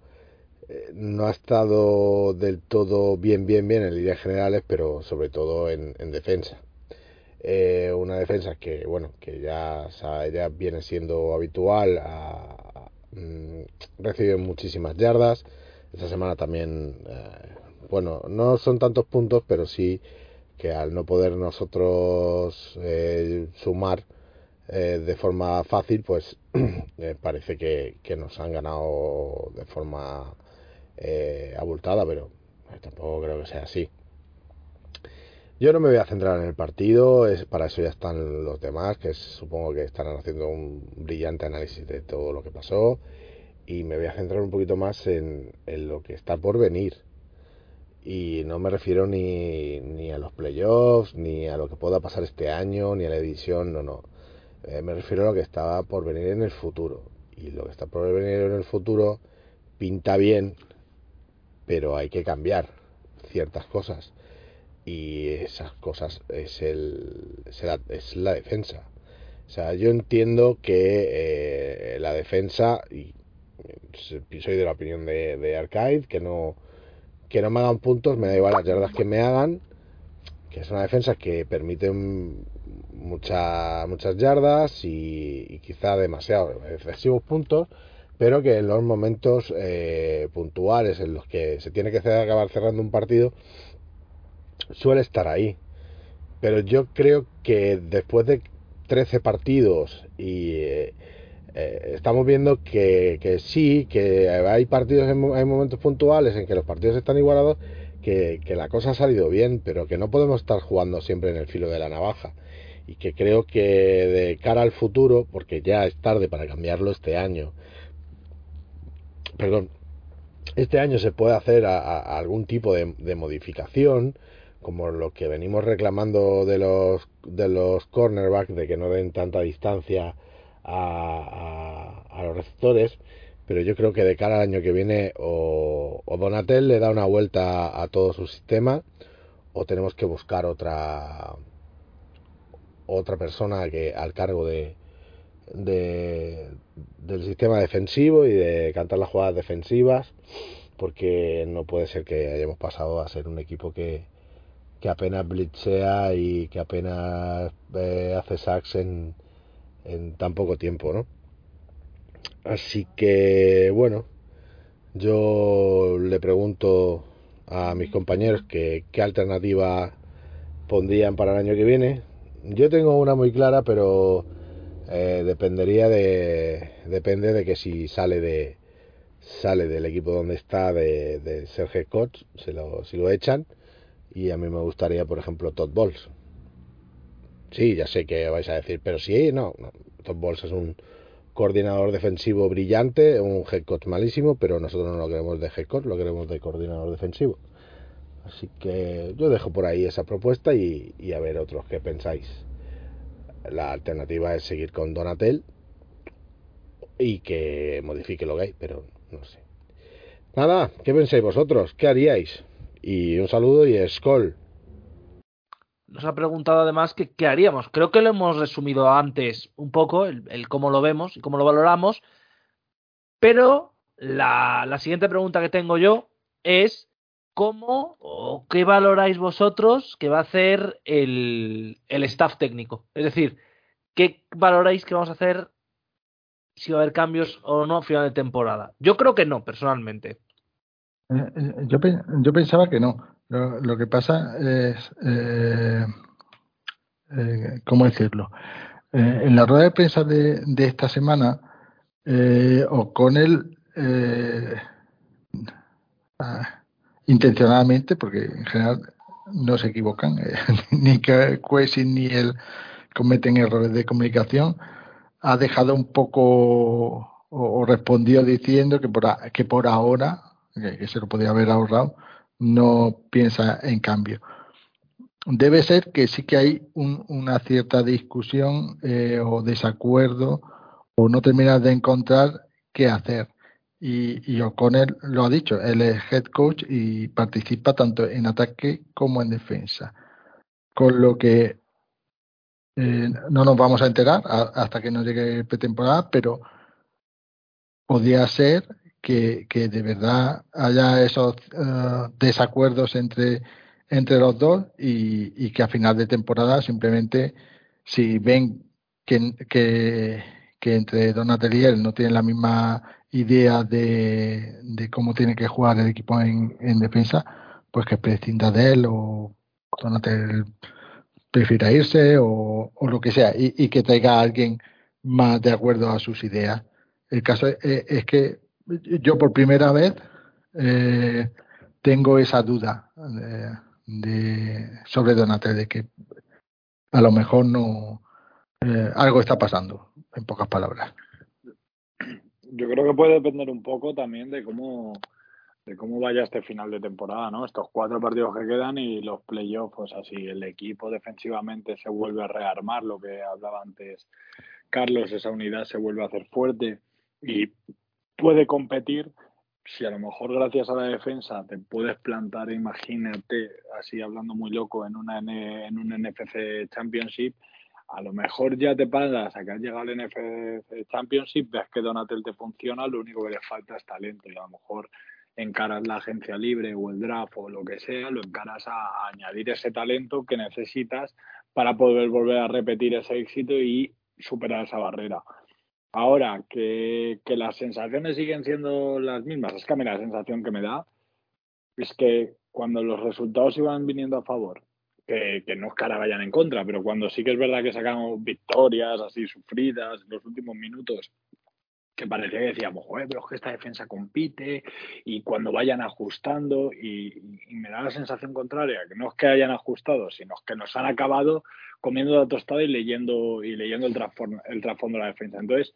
eh, no ha estado del todo bien, bien, bien en líneas generales, pero sobre todo en, defensa. Eh, una defensa que, bueno, que ya, ya viene siendo habitual, a, mm, recibe muchísimas yardas. Esta semana también bueno, no son tantos puntos, pero sí que al no poder nosotros eh, sumar eh, de forma fácil, pues eh, parece que, nos han ganado de forma abultada, pero tampoco creo que sea así. Yo no me voy a centrar en el partido, es, para eso ya están los demás, que supongo que estarán haciendo un brillante análisis de todo lo que pasó, y me voy a centrar un poquito más en lo que está por venir y no me refiero ni, ni, a los playoffs, ni a lo que pueda pasar este año, ni a la edición, no, no. Eh, me refiero a lo que está por venir en el futuro. Y lo que está por venir en el futuro pinta bien, pero hay que cambiar ciertas cosas. Y esas cosas es, el, es, la, defensa. O sea, yo entiendo que eh, la defensa, y soy de la opinión de, de Arcade, que no que no me hagan puntos, me da igual las yardas que me hagan, que es una defensa que permite mucha, muchas yardas y, quizá demasiado excesivos puntos, pero que en los momentos eh, puntuales en los que se tiene que acabar cerrando un partido, suele estar ahí. Pero yo creo que después de 13 partidos y eh, eh, estamos viendo que, sí, que hay partidos, hay momentos puntuales en que los partidos están igualados, que, que, la cosa ha salido bien, pero que no podemos estar jugando siempre en el filo de la navaja. Y que creo que de cara al futuro, porque ya es tarde para cambiarlo este año, perdón, este año se puede hacer a, algún tipo de, de, modificación, como lo que venimos reclamando de los, de los cornerbacks, de que no den tanta distancia a, a, los receptores, pero yo creo que de cara al año que viene o, o, Donatel le da una vuelta a todo su sistema o tenemos que buscar otra otra persona que al cargo de, de del sistema defensivo y de cantar las jugadas defensivas porque no puede ser que hayamos pasado a ser un equipo que, que apenas blitzea y que apenas eh, hace sacks en, en tan poco tiempo, ¿no? Así que, bueno, yo le pregunto a mis compañeros que, qué alternativa pondrían para el año que viene. Yo tengo una muy clara, pero eh, dependería de depende de que si sale de sale del equipo donde está de, de ser head coach, se lo, si lo echan y a mí me gustaría, por ejemplo, Todd Bowles Sí, ya sé que vais a decir, pero sí, no, no. Todd es un coordinador defensivo brillante, un head coach malísimo, pero nosotros no lo queremos de head coach, lo queremos de coordinador defensivo. Así que yo dejo por ahí esa propuesta y, a ver otros qué pensáis. La alternativa es seguir con Donatel y que modifique lo que hay, pero no sé. Nada, ¿qué pensáis vosotros? ¿Qué haríais? Y un saludo y Skoll nos ha preguntado además qué haríamos. Creo que lo hemos resumido antes un poco, el, el cómo lo vemos y cómo lo valoramos, pero la, la, siguiente pregunta que tengo yo es cómo o qué valoráis vosotros que va a hacer el, el staff técnico. Es decir, ¿qué valoráis que vamos a hacer si va a haber cambios o no a final de temporada? Yo creo que no, personalmente. Eh, eh yo, yo pensaba que no. Lo, que pasa es, eh, eh, ¿cómo decirlo? Eh, en la rueda de prensa de, esta semana, eh, O'Connell, eh, ah, intencionadamente, porque en general no se equivocan, ni que ni él cometen errores de comunicación, ha dejado un poco o, o respondió diciendo que por, a, que por ahora, que se lo podía haber ahorrado, no piensa en cambio. Debe ser que sí que hay un, una cierta discusión eh, o desacuerdo o no terminas de encontrar qué hacer. Y, y O'Connell lo ha dicho, él es head coach y participa tanto en ataque como en defensa. Con lo que eh, no nos vamos a enterar a, hasta que no llegue pretemporada, pero podría ser que, que de verdad haya esos uh, desacuerdos entre, entre los dos y, y, que a final de temporada simplemente si ven que, que, entre Donatel y él no tienen la misma idea de, de cómo tiene que jugar el equipo en, en defensa, pues que prescinda de él o Donatel prefiera irse o, o lo que sea y, y, que traiga a alguien más de acuerdo a sus ideas. El caso es, es que yo por primera vez eh, tengo esa duda de, de, sobre Donatello, de que a lo mejor no eh, algo está pasando, en pocas palabras. Yo creo que puede depender un poco también de cómo de cómo vaya este final de temporada, ¿no? Estos cuatro partidos que quedan y los playoffs, pues así el equipo defensivamente se vuelve a rearmar, lo que hablaba antes Carlos, esa unidad se vuelve a hacer fuerte y puede competir, si a lo mejor gracias a la defensa te puedes plantar, imagínate, así hablando muy loco, en, una, en un NFC Championship, a lo mejor ya te pagas a que has llegado al NFC Championship, ves que Donatel te funciona, lo único que le falta es talento y a lo mejor encaras la agencia libre o el draft o lo que sea, lo encaras a, a añadir ese talento que necesitas para poder volver a repetir ese éxito y superar esa barrera. Ahora, que, que, las sensaciones siguen siendo las mismas, es que a mí la sensación que me da es que cuando los resultados iban viniendo a favor, que, no es que ahora vayan en contra, pero cuando sí que es verdad que sacamos victorias así sufridas en los últimos minutos, que parecía que decíamos, joder, pero es que esta defensa compite y cuando vayan ajustando y, me da la sensación contraria, que no es que hayan ajustado, sino que nos han acabado comiendo la tostada y leyendo y leyendo el el trasfondo de la defensa. Entonces,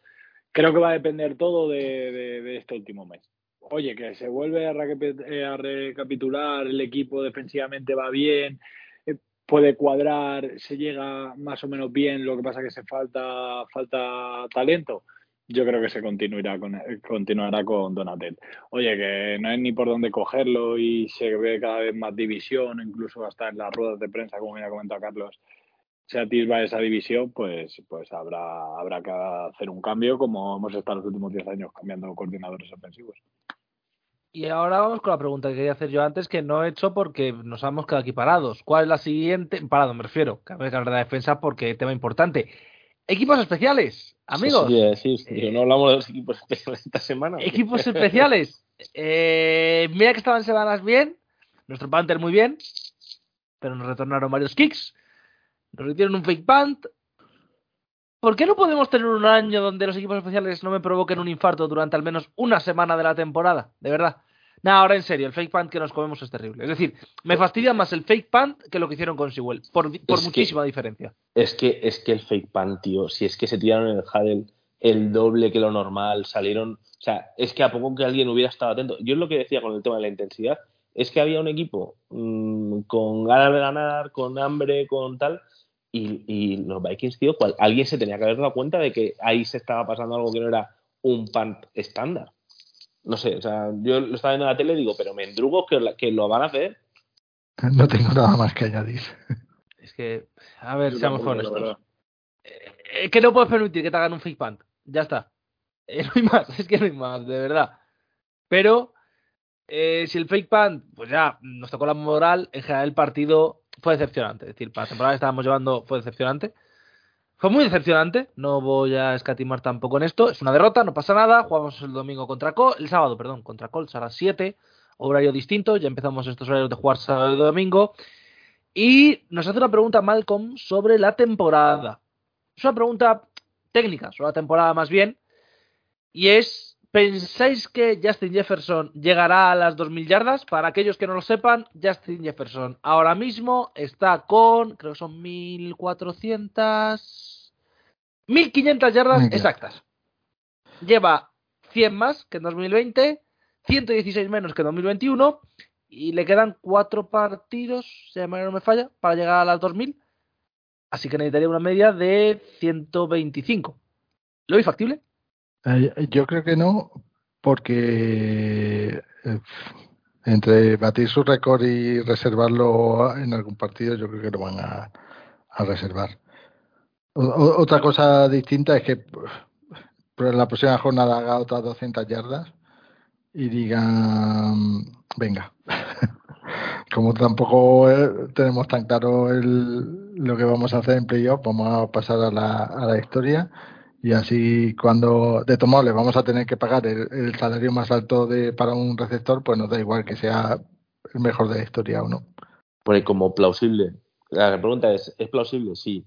creo que va a depender todo de, este último mes. Oye, que se vuelve a, eh, recapitular, el equipo defensivamente va bien, eh, puede cuadrar, se llega más o menos bien, lo que pasa que se falta, falta talento yo creo que se continuará con, continuará con Donatel. Oye, que no hay ni por dónde cogerlo y se ve cada vez más división, incluso hasta en las ruedas de prensa, como me ha comentado Carlos, se atisba esa división, pues, pues habrá, habrá que hacer un cambio, como hemos estado los últimos 10 años cambiando coordinadores ofensivos. Y ahora vamos con la pregunta que quería hacer yo antes, que no he hecho porque nos hemos quedado aquí parados. ¿Cuál es la siguiente? Parado, me refiero. Que hablar de defensa porque tema importante. Equipos especiales, amigos. Sí, sí, no hablamos de los equipos especiales esta semana. Equipos especiales. Eh, mira que estaban semanas bien. Nuestro Panther muy bien. Pero nos retornaron varios kicks. Nos hicieron un fake punt. ¿Por qué no podemos tener un año donde los equipos especiales no me provoquen un infarto durante al menos una semana de la temporada? De verdad. No, ahora en serio, el fake punt que nos comemos es terrible. Es decir, me fastidia más el fake punt que lo que hicieron con Sewell, por, muchísima diferencia. Es que, es que el fake punt, tío, si es que se tiraron en el Huddle el doble que lo normal, salieron. O sea, es que a poco que alguien hubiera estado atento. Yo es lo que decía con el tema de la intensidad, es que había un equipo mm, con ganas de ganar, con hambre, con tal. Y, y los Vikings, tío, cual, alguien se tenía que haber dado cuenta de que ahí se estaba pasando algo que no era un punt estándar no sé, o sea, yo lo estaba viendo en la tele y digo, pero me endrugo que, que lo van a hacer. No tengo nada más que añadir. Es que, a ver, seamos honestos. Eh, es que no puedes permitir que te hagan un fake punt. Ya está. Eh, no hay más, es que no hay más, de verdad. Pero, eh, si el fake punt, pues ya nos tocó la moral, en general el partido fue decepcionante. Es decir, para la temporada que estábamos llevando fue decepcionante. Fue muy decepcionante, no voy a escatimar tampoco en esto. Es una derrota, no pasa nada. Jugamos el domingo contra Colts, el sábado, perdón, contra Colts a las 7, horario distinto. Ya empezamos estos horarios de jugar sábado y domingo. Y nos hace una pregunta Malcolm sobre la temporada. Es una pregunta técnica sobre la temporada más bien. Y es ¿Pensáis que Justin Jefferson llegará a las 2.000 yardas? Para aquellos que no lo sepan, Justin Jefferson ahora mismo está con, creo que son 1.400, 1.500 yardas exactas. Lleva 100 más que en 2020, 116 menos que en 2021 y le quedan 4 partidos, si no me falla, para llegar a las 2.000. Así que necesitaría una media de 125. ¿Lo veis factible? Eh, yo creo que no, porque eh, entre batir su récord y reservarlo en algún partido, yo creo que lo van a, reservar. otra cosa distinta es que en la próxima jornada haga otras 200 yardas y digan, venga, como tampoco eh, tenemos tan claro el, lo que vamos a hacer en playoff, vamos a pasar a la, a la historia y así cuando de tomo le vamos a tener que pagar el, salario más alto de para un receptor, pues nos da igual que sea el mejor de la historia o no. Pues como plausible. La pregunta es, ¿es plausible? Sí.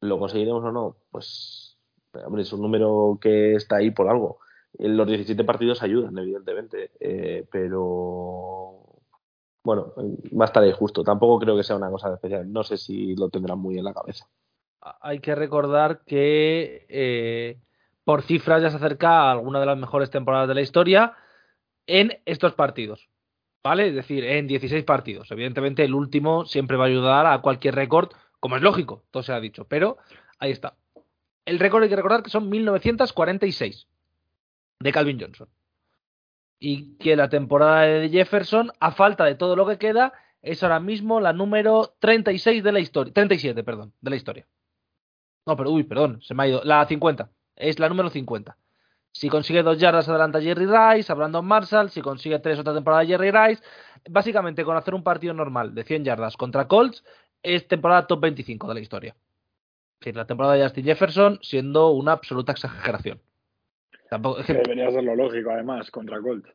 ¿Lo conseguiremos o no? Pues, hombre, es un número que está ahí por algo. Los 17 partidos ayudan, evidentemente, eh, pero bueno, va a estar ahí justo. Tampoco creo que sea una cosa especial. No sé si lo tendrán muy en la cabeza hay que recordar que eh, por cifras ya se acerca a alguna de las mejores temporadas de la historia en estos partidos. ¿Vale? Es decir, en 16 partidos. Evidentemente, el último siempre va a ayudar a cualquier récord, como es lógico, todo se ha dicho. Pero ahí está. El récord hay que recordar que son 1946 de Calvin Johnson. Y que la temporada de Jefferson, a falta de todo lo que queda, es ahora mismo la número 36 de la historia. 37, perdón, de la historia. No, pero uy, perdón, se me ha ido. La 50. Es la número 50. Si consigue dos yardas adelanta Jerry Rice, a Brandon Marshall. Si consigue tres otra temporada Jerry Rice. Básicamente, con hacer un partido normal de 100 yardas contra Colts, es temporada top 25 de la historia. Es decir, la temporada de Justin Jefferson siendo una absoluta exageración. Tampoco, Debería ser lo lógico, además, contra Colts.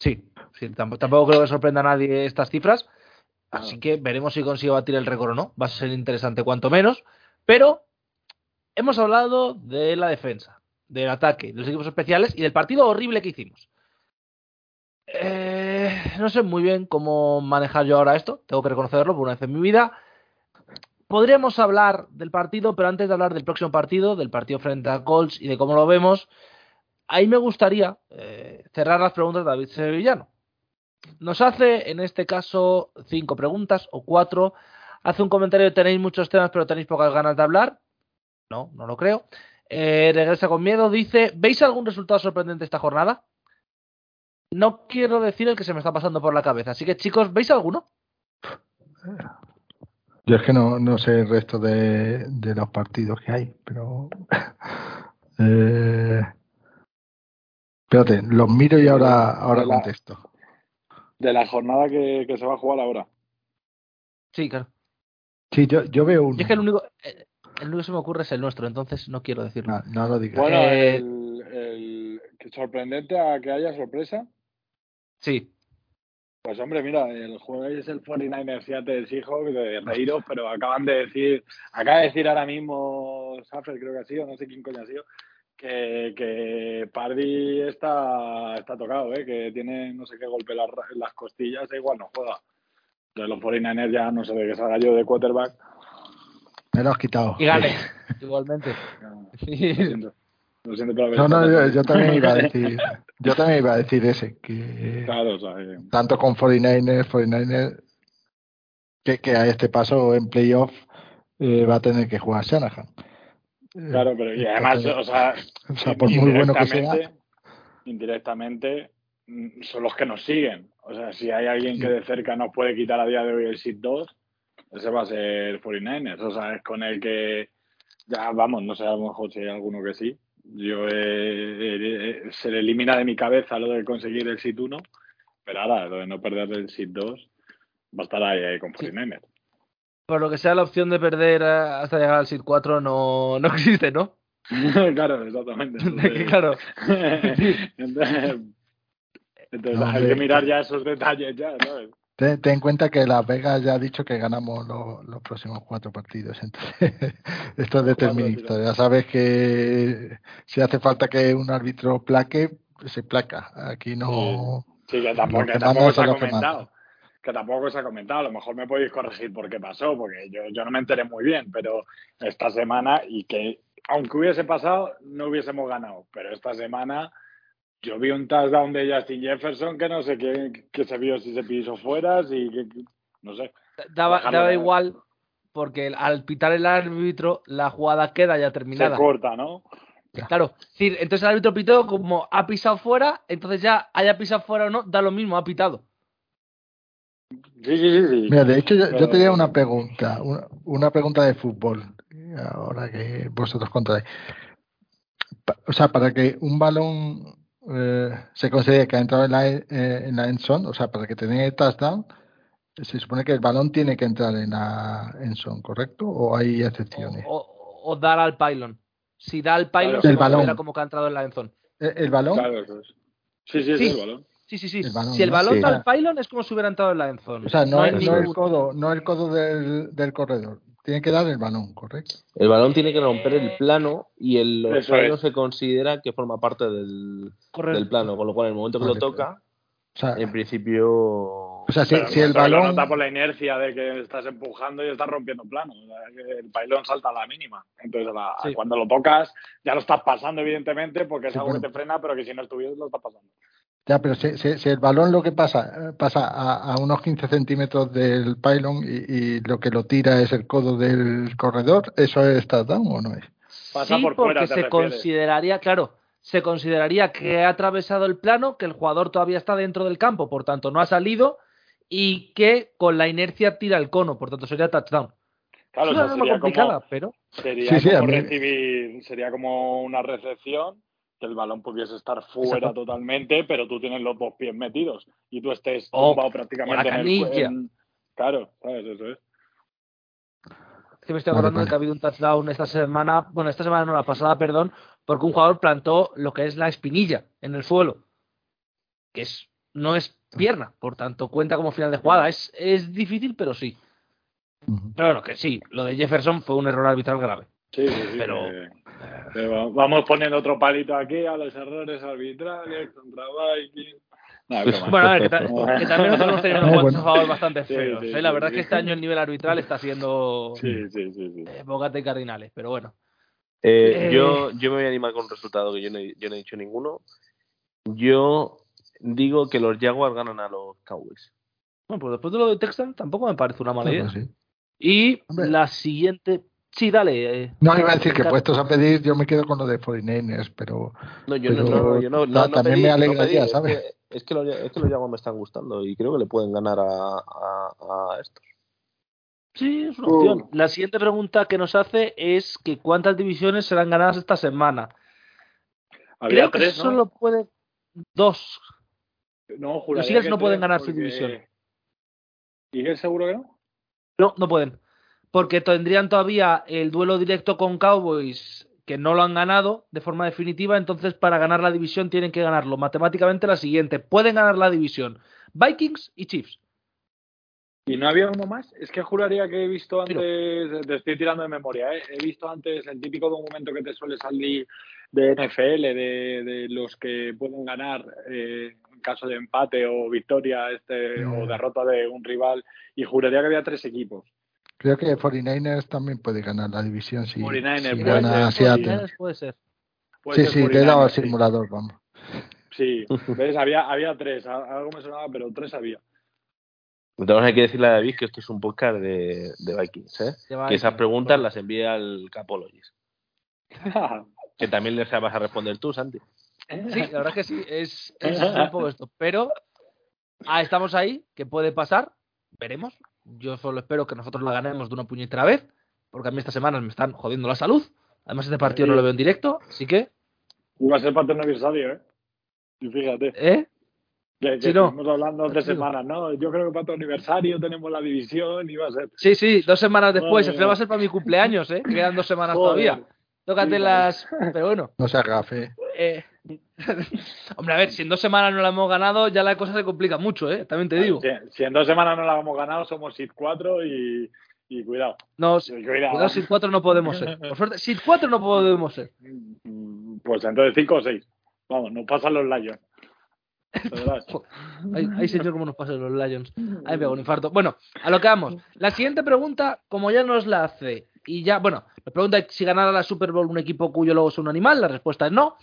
Sí, sí tampoco, tampoco creo que sorprenda a nadie estas cifras. Ah. Así que veremos si consigo batir el récord o no. Va a ser interesante cuanto menos. Pero hemos hablado de la defensa, del ataque, de los equipos especiales y del partido horrible que hicimos. Eh, no sé muy bien cómo manejar yo ahora esto, tengo que reconocerlo por una vez en mi vida. Podríamos hablar del partido, pero antes de hablar del próximo partido, del partido frente a Colts y de cómo lo vemos, ahí me gustaría eh, cerrar las preguntas de David Sevillano. Nos hace, en este caso, cinco preguntas o cuatro. Hace un comentario tenéis muchos temas, pero tenéis pocas ganas de hablar. No, no lo creo. Eh, regresa con miedo. Dice: ¿Veis algún resultado sorprendente esta jornada? No quiero decir el que se me está pasando por la cabeza. Así que, chicos, ¿veis alguno? Yo es que no, no sé el resto de, de los partidos que hay, pero. eh, espérate, los miro y ahora, ahora De la- contesto. De la jornada que, que se va a jugar ahora. Sí, claro. Sí, yo, yo veo uno. Yo es que el único, eh, el único que se me ocurre es el nuestro, entonces no quiero decirlo. No, no lo digas. Bueno, Eh, el, el- que sorprendente a que haya sorpresa. Sí, Pues hombre, mira, el juego es el 49ers Seattle Seahawks de reíros, pero acaban de decir, acaba de decir ahora mismo Saffer, creo que ha sido, no sé quién coño ha sido, que, que Pardy está, está tocado, ¿eh? que tiene no sé qué golpe en las, las costillas, e igual no juega. De los 49ers ya no sé de qué salga yo de quarterback. Me lo has quitado. y gane, igualmente. Lo siento, lo siento por haber No, no, yo, yo también iba a decir, yo también iba a decir ese, que Claro, o sea, que- tanto con 49ers, 49ers, que, que a este paso en playoff eh, va a tener que jugar Shanahan. Eh, Claro, pero y además, o sea, o sea, por muy bueno que sea, indirectamente- Indirectamente mm, son los que nos siguen. O sea, si hay alguien que de cerca nos puede quitar a día de hoy el SID 2, ese va a ser 49ers. O sea, es con el que ya vamos, no sé, a lo mejor si hay alguno que sí. Yo eh, eh, eh, se le elimina de mi cabeza lo de conseguir el SID 1, pero ahora lo de no perder el SID 2 va a estar ahí, ahí con 49ers. Por lo que sea, la opción de perder hasta llegar al SID 4 no, no existe, ¿no? claro, exactamente. Entonces- claro. entonces, entonces hay que mirar ya esos detalles ya, ¿sabes? Ten, ten en cuenta que Las Vegas ya ha dicho que ganamos lo- los próximos cuatro partidos. Entonces, esto es determinista. Ya sabes que si hace falta que un árbitro plaque, se placa. Aquí no. Sí, que tampoco, que tampoco se ha comentado. Que tampoco se ha comentado. A lo mejor me podéis corregir por qué pasó, porque yo, yo no me enteré muy bien, pero esta semana, y que aunque hubiese pasado, no hubiésemos ganado. Pero esta semana yo vi un touchdown de Justin Jefferson que no sé qué, qué se vio, si se pisó fuera, si que- que- no sé. Daba, daba igual porque al pitar el árbitro la jugada queda ya Se terminada. corta, ¿no? Claro, es decir, entonces el árbitro pitó como ha pisado fuera, entonces ya haya pisado fuera o no, da lo mismo, ha pitado. Sí, sí, sí. sí. Mira, de hecho, yo, yo tenía una pregunta, una, una pregunta de fútbol, ahora que vosotros contáis. O sea, para que un balón eh, se considere que ha entrado en la, eh, en la end zone, o sea, para que tenga el touchdown, se supone que el balón tiene que entrar en la end zone, ¿correcto? ¿O hay excepciones? o- o dar al pylon. Si da al pylon, Claro. se El balón. considera como que ha entrado en la enzone. ¿El, el balón? Claro. Sí, sí, Sí. es el balón. Sí, sí, sí. El balón, si el ¿no? balón Sí. da al pylon, es como si hubiera entrado en la enzone. O sea, no, hay el- no ningún- el codo, no el codo del, del corredor. Tiene que dar el balón, ¿correcto? El balón tiene que romper el plano y el es. se considera que forma parte del, del plano, con lo cual en el momento que Vale, lo toca, O sea, en principio... o sea si, Pero si el balón... nota por la inercia de que estás empujando y estás rompiendo plano. El pailón salta a la mínima. Entonces, la- Sí. cuando lo tocas, ya lo estás pasando, evidentemente, porque es Sí, algo bueno. que te frena, pero que si no estuvieras, lo estás pasando. Ya, pero si, si- si el balón lo que pasa, pasa a, a unos 15 centímetros del pylon y, y lo que lo tira es el codo del corredor, ¿eso es touchdown o no es? Pasa sí, por porque fuera, se refieres. consideraría, claro, se consideraría que ha atravesado el plano, que el jugador todavía está dentro del campo, por tanto no ha salido, y que con la inercia tira el cono, por tanto sería touchdown. Claro, es una sería complicada, como, pero sería Sí, sí, como recibir, sería como una recepción, el balón pudiese estar fuera Exacto. totalmente, pero tú tienes los dos pies metidos y tú estés O- tumbado o prácticamente en el canilla. en- Claro, ¿sabes? Eso es. es que me estoy acordando de que ha habido un touchdown esta semana, bueno, esta semana no, la pasada, perdón, porque un jugador plantó lo que es la espinilla en el suelo, que es no es pierna, por tanto cuenta como final de jugada. Es, es difícil, pero sí. Ujú. Pero bueno, que sí, lo de Jefferson fue un error arbitral grave. Sí, sí, sí, Pero- va- vamos poniendo otro palito aquí a los errores arbitrales contra. No, broma. Bueno, a ver, que, ta- que también nosotros hemos tenido unos No, cuantos favor bastante feos. sí, ¿eh? La sí, verdad es que este año el nivel arbitral está siendo Sí, sí, sí, sí. eh, bocata y cardinales, pero bueno. Eh, Eh. Yo, yo me voy a animar con un resultado que yo no, he- yo no he dicho ninguno. Yo digo que los Jaguars ganan a los Cowboys. Bueno, pues después de lo de Texan tampoco me parece una mala idea. sí. Y Hombre. la siguiente. Sí, dale. eh, No, iba a decir que puestos a pedir, yo me quedo con lo de 49ers, pero No, yo no, Pero no, yo no, no, ta- no también pedí, me no alegraría, pedí, ¿sabes? Es que, es que los, es que los Jaguars me están gustando y creo que le pueden ganar a, a, a estos. Sí, es una Uh. opción. La siguiente pregunta que nos hace es que cuántas divisiones serán ganadas esta semana. Había Creo que tres, ¿no? solo puede dos. No, juraría Eagles que no pueden ganar su división. ¿Eagles seguro que no? No, no pueden. Porque tendrían todavía el duelo directo con Cowboys, que no lo han ganado de forma definitiva. Entonces, para ganar la división, tienen que ganarlo. Matemáticamente, la siguiente. Pueden ganar la división. Vikings y Chiefs. ¿Y no había uno más? Es que juraría que he visto Tiro. antes, te estoy tirando de memoria, ¿eh? he visto antes el típico documento que te suele salir de NFL, de, de los que pueden ganar eh, en caso de empate o victoria este, Mm. o derrota de un rival, y juraría que había tres equipos. Creo que 49ers también puede ganar la división si, 49ers si puede gana ser, Seattle. Puede ser. Puede Sí, ser sí, te he dado al 49ers, sí. simulador, vamos. Sí, ¿ves? Había, había tres, algo me sonaba, pero tres había. Entonces hay que decirle a David que esto es un podcast de, de Vikings, ¿eh? De Que esas preguntas las envía al Capologist. Que también les vas a responder tú, Santi. Sí, la verdad es que sí, es, es un poco esto. Pero ah, estamos ahí, que puede pasar, veremos. Yo solo espero que nosotros la ganemos de una puñetera vez, porque a mí estas semanas me están jodiendo la salud. Además, este partido no lo veo en directo, así que, Iba a ser parte aniversario, ¿eh? Y fíjate, ¿eh? que, que Sí, no. estuvimos hablando Tranquilo. semanas, ¿no? Yo creo que para tu aniversario tenemos la división, iba a ser. Sí, sí, dos semanas después. Al final va a ser para mi cumpleaños, ¿eh? Quedan dos semanas Joder. todavía. Tócate Sí, las. Pero bueno. No se haga fe. Eh, Hombre, a ver, si en dos semanas no la hemos ganado, ya la cosa se complica mucho, ¿eh? También te digo. Si, si en dos semanas no la hemos ganado, somos SID 4 y, y cuidado. No, Y cuidado. cuidado, Seed 4 no podemos ser. Por suerte, Seed 4 no podemos ser. Pues entonces 5 o 6. Vamos, nos pasan los Lions. Ay, ay, señor, cómo nos pasan los Lions. Ay, me hago un infarto. Bueno, a lo que vamos. La siguiente pregunta, como ya nos la hace, y ya, bueno, la pregunta es si ganara la Super Bowl un equipo cuyo logo es un animal, la respuesta es no.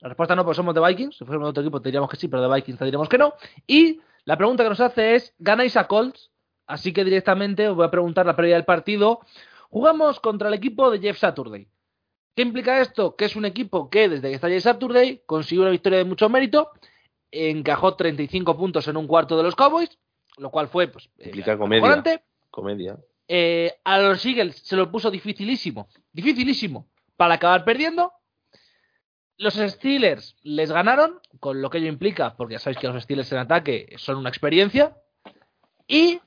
La respuesta no, porque somos de Vikings. Si fuéramos de otro equipo te diríamos que sí, pero de Vikings te diríamos que no. Y la pregunta que nos hace es, ¿ganáis a Colts? Así que directamente os voy a preguntar la previa del partido. Jugamos contra el equipo de Jeff Saturday. ¿Qué implica esto? Que es un equipo que desde que está Jeff Saturday consiguió una victoria de mucho mérito, encajó 35 puntos en un cuarto de los Cowboys, lo cual fue pues, eh, Implica comedia. acojonante. Comedia. Eh, a los Eagles se lo puso dificilísimo, dificilísimo, para acabar perdiendo. Los Steelers les ganaron, con lo que ello implica, porque ya sabéis que los Steelers en ataque son una experiencia. Y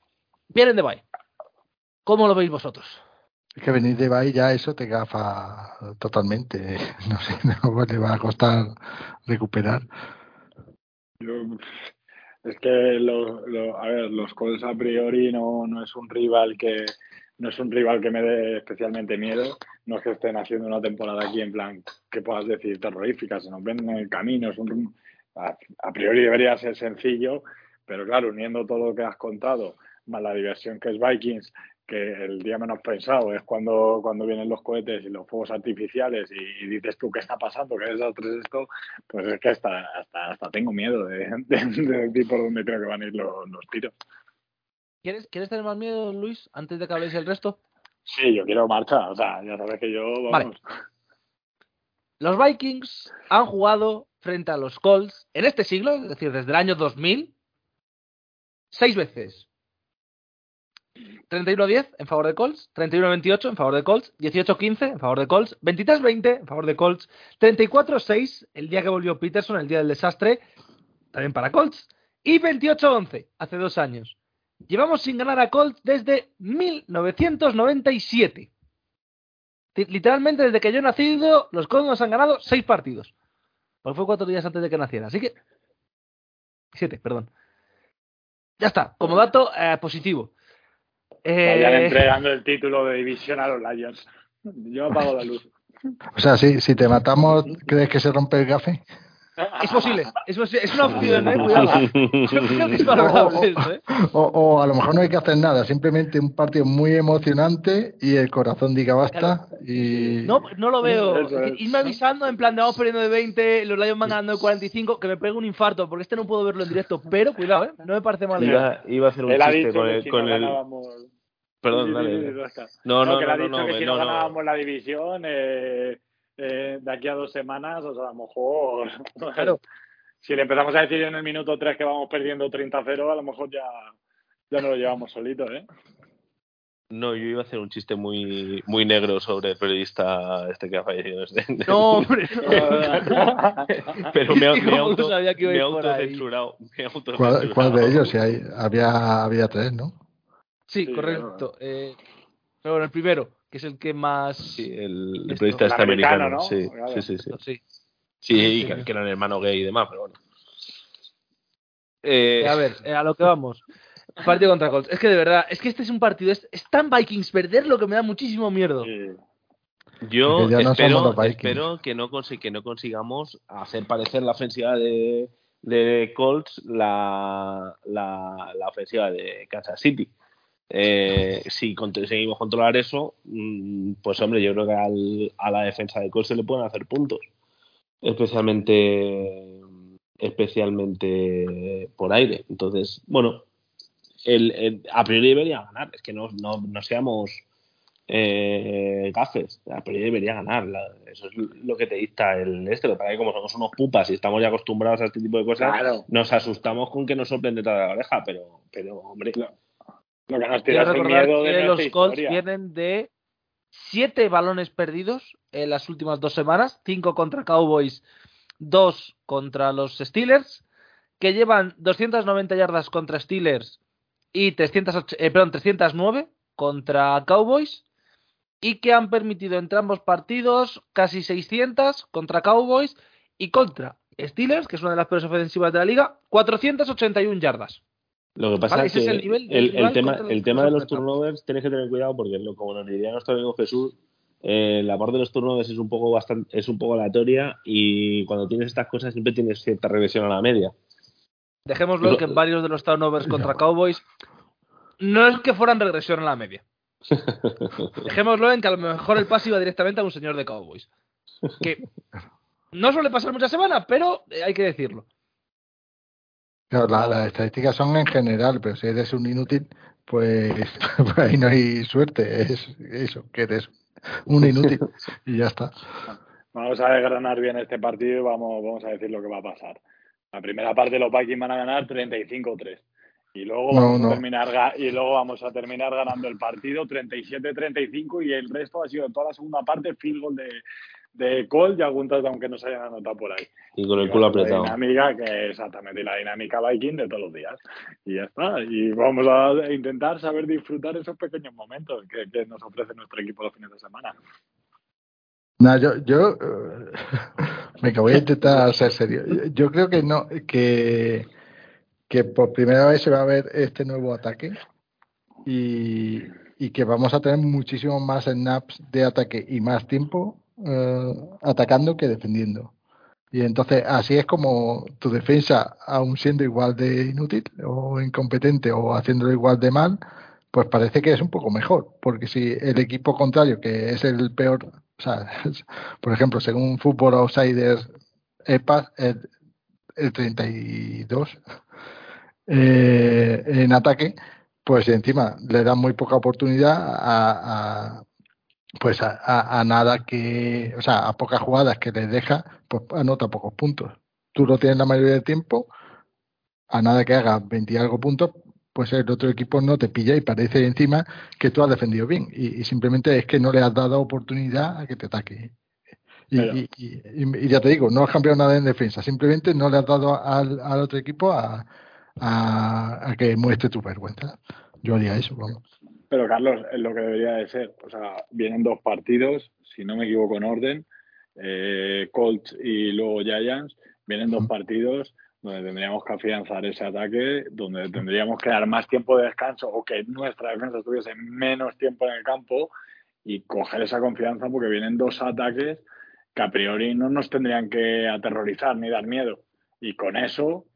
vienen de bye. ¿Cómo lo veis vosotros? Es que venir de Bay ya eso te gafa totalmente. No sé, no le va a costar recuperar. Yo- es que lo- lo- a ver, los Colts a priori no, no es un rival que no es un rival que me dé especialmente miedo. No es que estén haciendo una temporada aquí en plan que puedas decir terrorífica, se nos ven en el camino. Es un, a, a priori debería ser sencillo, pero claro, uniendo todo lo que has contado, más la diversión que es Vikings, que el día menos pensado es cuando, cuando vienen los cohetes y los fuegos artificiales y, dices tú qué está pasando, qué desastre es esto, pues es que hasta, hasta, tengo miedo de, de, por dónde creo que van a ir los, los tiros. ¿Quieres, ¿Quieres tener más miedo, Luis, antes de que habléis el resto? Sí, yo quiero marcha, o sea, ya sabes que yo, vamos. Los Vikings han jugado frente a los Colts en este siglo, es decir, desde el año 2000, seis veces. 31-10 en favor de Colts, 31-28 en favor de Colts, 18-15 en favor de Colts, 23-20 en favor de Colts, 34-6 el día que volvió Peterson, el día del desastre, también para Colts, y 28-11 hace dos años. Llevamos sin ganar a Colts desde 1997. Ti- Literalmente desde que yo he nacido, los Colts nos han ganado seis partidos. Porque fue cuatro días antes de que naciera. Así que 7, perdón. Ya está, como dato eh, positivo. Vayan Eh, entregando el título de división a los Lions. Yo apago la luz. O sea, si, si te matamos, ¿crees que se rompe el gafe? Es posible, es, posi- es una opción, ¿eh? Cuidado. Yo creo que es valorable eso, ¿eh? O, o a lo mejor no hay que hacer nada, simplemente un partido muy emocionante y el corazón diga basta. Y No, no lo veo. Irme avisando en plan de vamos perdiendo de 20, los Lions van ganando de 45, que me pegue un infarto, porque este no puedo verlo en directo, pero cuidado, ¿eh? No me parece idea. Iba, iba a hacer un Él chiste con el. si Con no el ganábamos... perdón, dale. Oscar. No, no, que no, ha no, dicho no, que si no, no no. ganábamos la división, eh, eh, de aquí a dos semanas, o sea, a lo mejor. Claro. Si le empezamos a decir en el minuto 3 que vamos perdiendo 30-0, a lo mejor ya, ya no lo llevamos solitos, ¿eh? No, yo iba a hacer un chiste muy, muy negro sobre el periodista este que ha fallecido. Este. No, hombre, no. Pero me, ha- me, ¿Cómo ha no auto, sabía que me autocensurado. Me ¿cuál, de ellos? Si hay, había, había tres, ¿no? Sí, Sí, correcto. Eh, pero bueno, el primero, que es el que más. Sí, el, periodista El este americano, americano. ¿no? Sí, Claro. sí, sí, sí. Sí. Sí, Sí, que, que eran hermano gay y demás, pero bueno. Eh, a ver, eh, a lo que vamos. Partido contra Colts. Es que de verdad, es que este es un partido. Es, es tan Vikings perder lo que me da muchísimo miedo. Sí. Yo no espero, espero que, no consi- que no consigamos hacer parecer la ofensiva de, de Colts la, la, la ofensiva de Kansas City. Eh, si conseguimos controlar eso, mm, pues hombre, yo creo que al- a la defensa de Colts se le pueden hacer puntos. Especialmente especialmente por aire. Entonces, bueno, el, el- a priori debería ganar. Es que no, no, no seamos eh, gafes. A priori debería ganar. La- eso es lo que te dicta el este. Lo que como somos unos pupas y estamos ya acostumbrados a este tipo de cosas, Claro. nos asustamos con que nos soplen detrás de la oreja. Pero, pero hombre, Lo que nos Quiero tira es el recordar miedo que de los Colts vienen de siete balones perdidos en las últimas dos semanas, cinco contra Cowboys, dos contra los Steelers, que llevan 290 yardas contra Steelers y 308 eh, perdón, 309 contra Cowboys y que han permitido entre ambos partidos casi 600 contra Cowboys y contra Steelers, que es una de las peores ofensivas de la liga, 481 yardas. Lo que pasa Vale, es que es el nivel del el, el rival tema, el tema de los turnovers tienes que tener cuidado porque lo, como nos diría nuestro amigo Jesús, eh, la parte de los turnovers es un poco bastante, es un poco aleatoria y cuando tienes estas cosas siempre tienes cierta regresión a la media. Dejémoslo en que en varios de los turnovers contra Cowboys no es que fueran regresión a la media. Dejémoslo en que a lo mejor el pase iba directamente a un señor de Cowboys. Que no suele pasar muchas semanas, pero eh, hay que decirlo. Claro, la- las estadísticas son en general, pero si eres un inútil, pues, pues ahí no hay suerte. Es eso, que eres un inútil y ya está. Vamos a desgranar bien este partido y vamos, vamos a decir lo que va a pasar. La primera parte los Vikings van a ganar 35-3. Y luego, No, vamos no. A terminar, y luego vamos a terminar ganando el partido 37-35 y el resto ha sido toda la segunda parte field goal de, de Cole y algún touchdown que no se hayan anotado por ahí. Y con el culo apretado. La dinámica que exactamente y la dinámica Viking de todos los días. Y ya está. Y vamos a intentar saber disfrutar esos pequeños momentos que, que nos ofrece nuestro equipo los fines de semana. Nada, yo, yo eh, venga, voy a intentar ser serio. Yo creo que no, que, que por primera vez se va a ver este nuevo ataque y, y que vamos a tener muchísimo más snaps de ataque y más tiempo eh, atacando que defendiendo. Y entonces así es como tu defensa, aun siendo igual de inútil o incompetente o haciéndolo igual de mal, pues parece que es un poco mejor, porque si el equipo contrario, que es el peor, por ejemplo, según Football Outsiders EPA, el, el 32 eh, en ataque, pues encima le dan muy poca oportunidad a- pues a, a- a nada que, o sea, a pocas jugadas que les deja, pues anota pocos puntos. Tú lo tienes la mayoría del tiempo, a nada que hagas 20 y algo puntos, pues el otro equipo no te pilla y parece encima que tú has defendido bien y, y simplemente es que no le has dado oportunidad a que te ataque. Y, Pero- y- y- y ya te digo, no has cambiado nada en defensa, simplemente no le has dado al, al otro equipo a, a, a que muestre tu vergüenza. Yo haría eso, vamos. Pero Carlos, es lo que debería de ser. O sea, vienen dos partidos, si no me equivoco en orden, eh, Colts y luego Giants. Vienen dos partidos donde tendríamos que afianzar ese ataque, donde tendríamos que dar más tiempo de descanso o que nuestra defensa estuviese menos tiempo en el campo y coger esa confianza porque vienen dos ataques que a priori no nos tendrían que aterrorizar ni dar miedo. Y con eso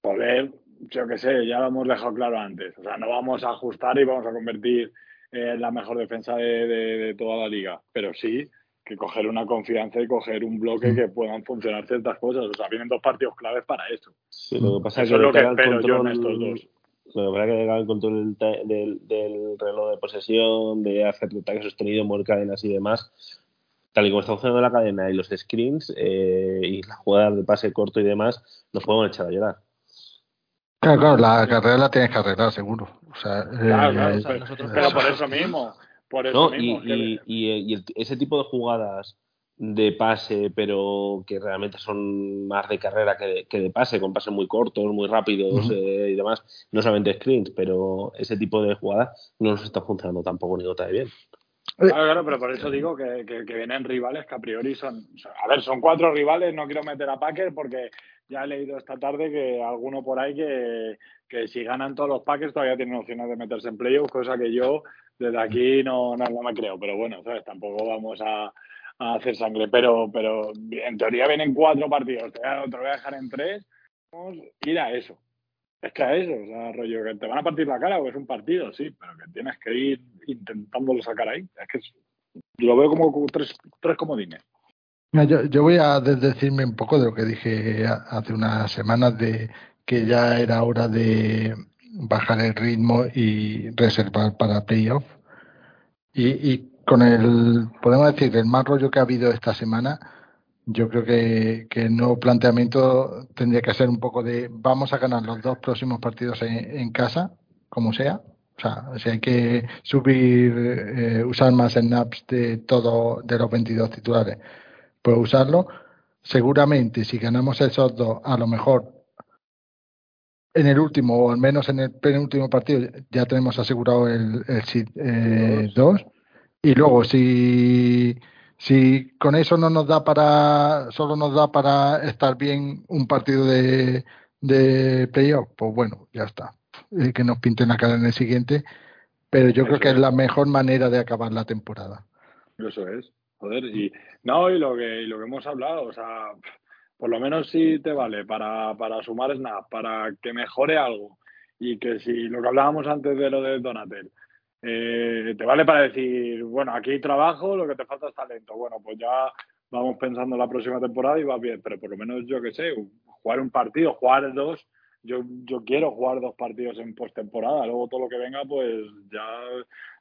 poder, yo que sé, ya lo hemos dejado claro antes. O sea, no vamos a ajustar y vamos a convertir en la mejor defensa de, de toda la liga, pero sí que coger una confianza y coger un bloque mm. que puedan funcionar ciertas cosas. O sea, vienen dos partidos claves para eso. Sí, lo que pasa es que lo que espero yo en estos dos. Lo que pasa es que el control del, del, reloj de posesión, de hacer ataque sostenido, mover cadenas y demás, tal y como está funcionando la cadena y los screens eh, y las jugadas de pase corto y demás, nos podemos echar a llorar. Claro, claro, la carrera la tienes que arreglar, seguro. O sea, claro, eh, pero por eso mismo y, ese tipo de jugadas de pase, pero que realmente son más de carrera que de, pase, con pases muy cortos, muy rápidos eh, y demás, no solamente screens, pero ese tipo de jugadas no nos está funcionando tampoco ni gota de bien. Eh, claro, claro, pero por eso digo que, que, vienen rivales que a priori son. A ver, son cuatro rivales, no quiero meter a Packer porque ya he leído esta tarde que alguno por ahí que, que si ganan todos los Packers todavía tienen opciones de meterse en playoffs, cosa que yo desde aquí no, no, me creo, pero bueno, ¿sabes? Tampoco vamos a, hacer sangre, pero, pero en teoría vienen cuatro partidos, te, voy a dejar en tres, vamos ir a eso. Es que a eso, o sea, rollo, que te van a partir la cara o es un partido, sí, pero que tienes que ir intentándolo sacar ahí. Es que lo veo como tres, tres comodines. Yo, yo voy a decirme un poco de lo que dije hace unas semanas de que ya era hora de, bajar el ritmo y reservar para playoff. Y, y con el, podemos decir, el mal rollo que ha habido esta semana, yo creo que, que el nuevo planteamiento tendría que ser un poco de vamos a ganar los dos próximos partidos en, casa, como sea. O sea, si hay que subir, eh, usar más snaps de todo, de los 22 titulares, pues usarlo. Seguramente, si ganamos esos dos, a lo mejor en el último, o al menos en el penúltimo partido, ya tenemos asegurado el, el 2. Eh, y luego, si, si con eso no nos da para, solo nos da para estar bien un partido de, de playoff, pues bueno, ya está. Eh, que nos pinten la cara en el siguiente. Pero yo creo que es. la mejor manera de acabar la temporada. Eso es. Y no, y lo que, lo que hemos hablado, o sea, por lo menos si te vale para, para sumar snap, para que mejore algo. Y que si lo que hablábamos antes de lo de Donatel, eh, te vale para decir, bueno, aquí trabajo, lo que te falta es talento. Bueno, pues ya vamos pensando la próxima temporada y va bien, pero por lo menos yo que sé, jugar un partido, jugar dos, yo, yo quiero jugar dos partidos en postemporada, luego todo lo que venga, pues ya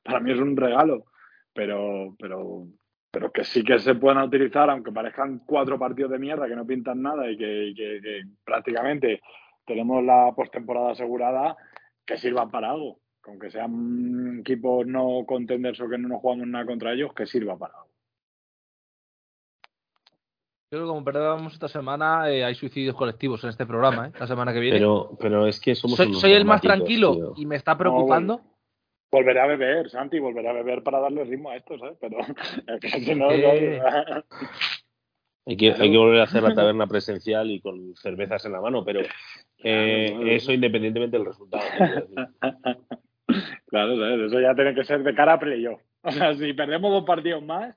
para mí es un regalo, pero, pero pero que sí que se puedan utilizar, aunque parezcan cuatro partidos de mierda que no pintan nada y que, prácticamente tenemos la postemporada asegurada, que sirvan para algo. Aunque sean equipos no contenders o que no nos jugamos nada contra ellos, que sirva para algo. Creo que como perdamos esta semana, eh, hay suicidios colectivos en este programa, ¿eh? la semana que viene. Pero, pero es que somos. Soy, soy el más tranquilo y me está preocupando volveré a beber, Santi, volveré a beber para darle ritmo a esto, ¿sabes? Pero si no, Hay que, hay que volver a hacer la taberna presencial y con cervezas en la mano, pero eh, eso independientemente del resultado. claro, ¿sabes? eso ya tiene que ser de cara a playoff. O sea, si perdemos dos partidos más,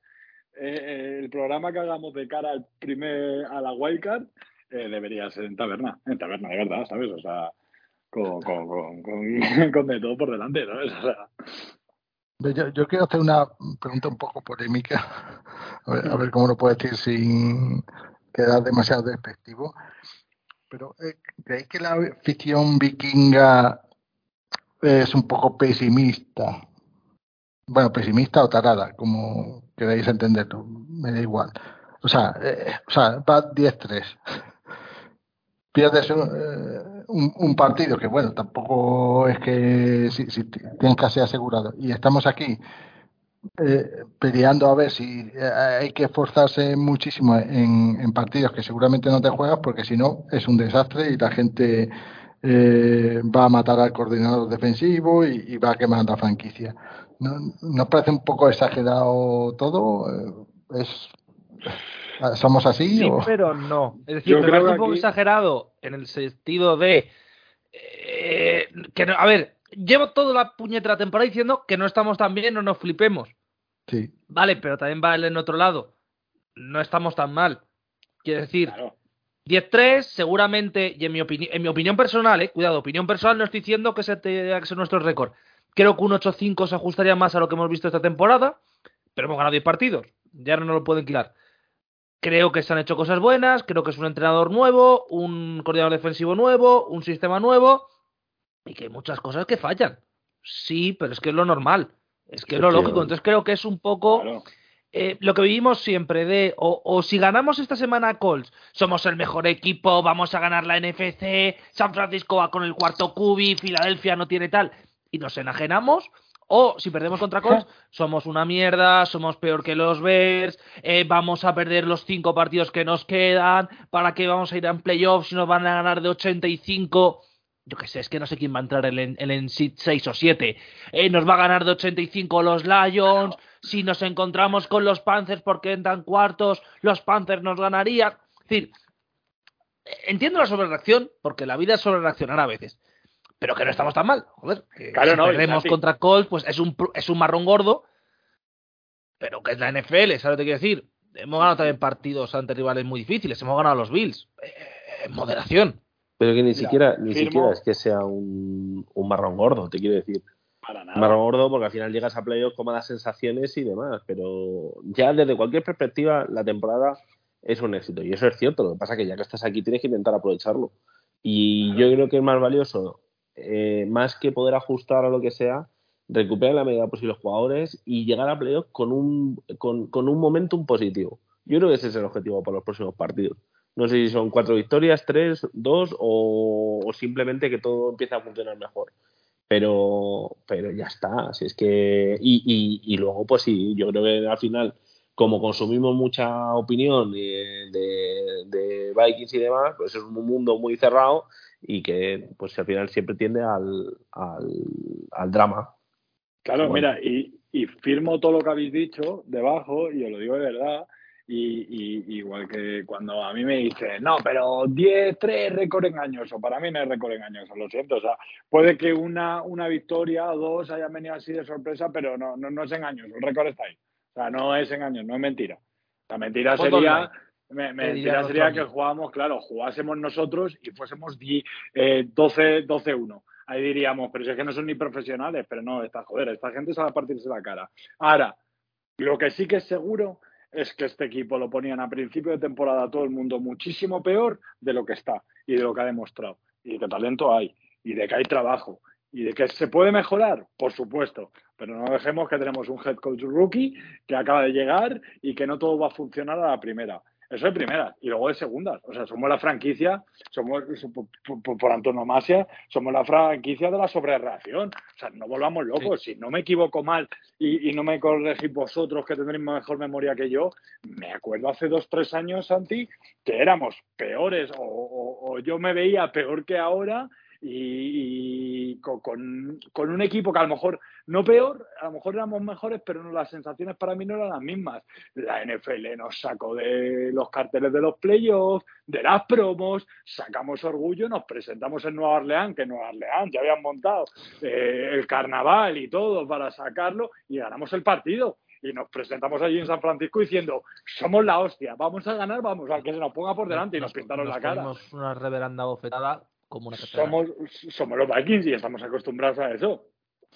eh, eh, el programa que hagamos de cara al primer, a la wildcard eh, debería ser en taberna, en taberna, de verdad, ¿sabes? O sea, con, con, con, de todo por delante, ¿sabes? yo, yo, quiero hacer una pregunta un poco polémica, a ver, cómo lo puedo decir sin quedar demasiado despectivo. Pero, eh, ¿creéis que la ficción vikinga es un poco pesimista? Bueno, pesimista o tarada, como queráis entenderlo, me da igual. O sea, eh, o sea va 10-3 pierdes un, partido que, bueno, tampoco es que si, si tienes casi asegurado y estamos aquí eh, peleando a ver si eh, hay que esforzarse muchísimo en, partidos que seguramente no te juegas porque si no es un desastre y la gente va a matar al coordinador defensivo y, va a quemar la franquicia. ¿No, ¿Nos parece un poco exagerado todo? ¿Es, ¿Somos así? Sí, pero no. Es decir, me parece un poco exagerado en el sentido de eh, que no, a ver, llevo toda la puñetera temporada diciendo que no estamos tan bien, no nos flipemos. Sí. Vale, pero también vale en otro lado. No estamos tan mal. Quiero decir, Claro. 10-3, seguramente, y en mi, en mi opinión personal, eh, cuidado, opinión personal, no estoy diciendo que ese tenga que ser nuestro récord. Creo que un 8-5 se ajustaría más a lo que hemos visto esta temporada, pero hemos ganado 10 partidos. Ya no nos lo pueden quitar. Creo que se han hecho cosas buenas, creo que es un entrenador nuevo, un coordinador defensivo nuevo, un sistema nuevo, y que hay muchas cosas que fallan. Sí, pero es que es lo normal. Es que es lo lógico. Entonces creo que es un poco Claro. eh, lo que vivimos siempre de o, o si ganamos esta semana a Colts, somos el mejor equipo, vamos a ganar la NFC, San Francisco va con el cuarto cubi, Filadelfia no tiene tal, y nos enajenamos, o si perdemos contra Colts, somos una mierda, somos peor que los Bears, eh, vamos a perder los cinco partidos que nos quedan, para que vamos a ir en playoffs y nos van a ganar de 85 yo qué sé, es que no sé quién va a entrar en el, en el seed 6 o 7. Eh, nos va a ganar de 85 los Lions. Si nos encontramos con los Panthers porque entran cuartos, los Panthers nos ganarían. Es decir, entiendo la sobrereacción, porque la vida es sobrereaccionar a veces. Pero que no estamos tan mal. Joder, que Claro, si no, perdemos contra Colts, pues es un, pr- es un marrón gordo. Pero que es la NFL, ¿sabes lo que te quiero decir? Hemos ganado también partidos ante rivales muy difíciles. Hemos ganado a los Bills. Eh, en moderación. Pero que ni Mira, siquiera, ni firmo- siquiera es que sea un, un marrón gordo, te quiero decir. Para Un nada. marrón gordo porque al final llegas a playoffs con malas sensaciones y demás. Pero ya desde cualquier perspectiva, la temporada es un éxito. Y eso es cierto. Lo que pasa es que ya que estás aquí tienes que intentar aprovecharlo. Y yo creo que es más valioso, eh, más que poder ajustar a lo que sea, recuperar la medida posible los jugadores y llegar a playoffs con un, con, con un momentum positivo. Yo creo que ese es el objetivo para los próximos partidos. No sé si son cuatro victorias, tres, dos o, o simplemente que todo empiece a funcionar mejor. Pero, pero ya está. Si es que. Y, y, y luego, pues sí, yo creo que al final, como consumimos mucha opinión de, de, de Vikings y demás, pues es un mundo muy cerrado y que, pues al final siempre tiende al, al, al drama. Claro, Bueno. mira, y, y firmo todo lo que habéis dicho debajo, y os lo digo de verdad, y, y- igual que cuando a mí me dicen, no, pero 10-3 récord engañoso, para mí no es récord engañoso, lo siento, o sea, puede que una, una victoria o dos hayan venido así de sorpresa, pero no, no, no es engañoso, el récord está ahí, o sea, no es engañoso, no es mentira. La mentira sería... line. me- Que sería jugamos, claro, jugásemos nosotros y fuésemos eh, 12 12-1. Ahí diríamos, pero si es que no son ni profesionales, pero no, esta, joder, esta gente sabe partirse la cara. Ahora, lo que sí que es seguro es que este equipo lo ponían a principio de temporada todo el mundo muchísimo peor de lo que está y de lo que ha demostrado. Y de que talento hay, y de que hay trabajo, y de que se puede mejorar, por supuesto. Pero no dejemos que tenemos un head coach rookie que acaba de llegar y que no todo va a funcionar a la primera. Eso de primeras y luego de segundas. O sea, somos la franquicia, somos por, antonomasia, somos la franquicia de la sobrereacción. O sea, no volvamos locos. Si no me equivoco mal y, y no me corregís vosotros que tendréis mejor memoria que yo, me acuerdo hace dos, tres años, Santi, que éramos peores o, o- o yo me veía peor que ahora y, y con, con- un equipo que a lo mejor no peor, a lo mejor éramos mejores, pero no, las sensaciones para mí no eran las mismas. La NFL nos sacó de los carteles de los playoffs, de las promos, sacamos orgullo, nos presentamos en Nueva Orleans, que en Nueva Orleans ya habían montado eh, el carnaval y todo para sacarlo y ganamos el partido. Y nos presentamos allí en San Francisco diciendo, somos la hostia, vamos a ganar, vamos, al que se nos ponga por delante y nos pintaron la cara. una reverenda bofetada como una catedral. Somos, somos los Vikings y estamos acostumbrados a eso.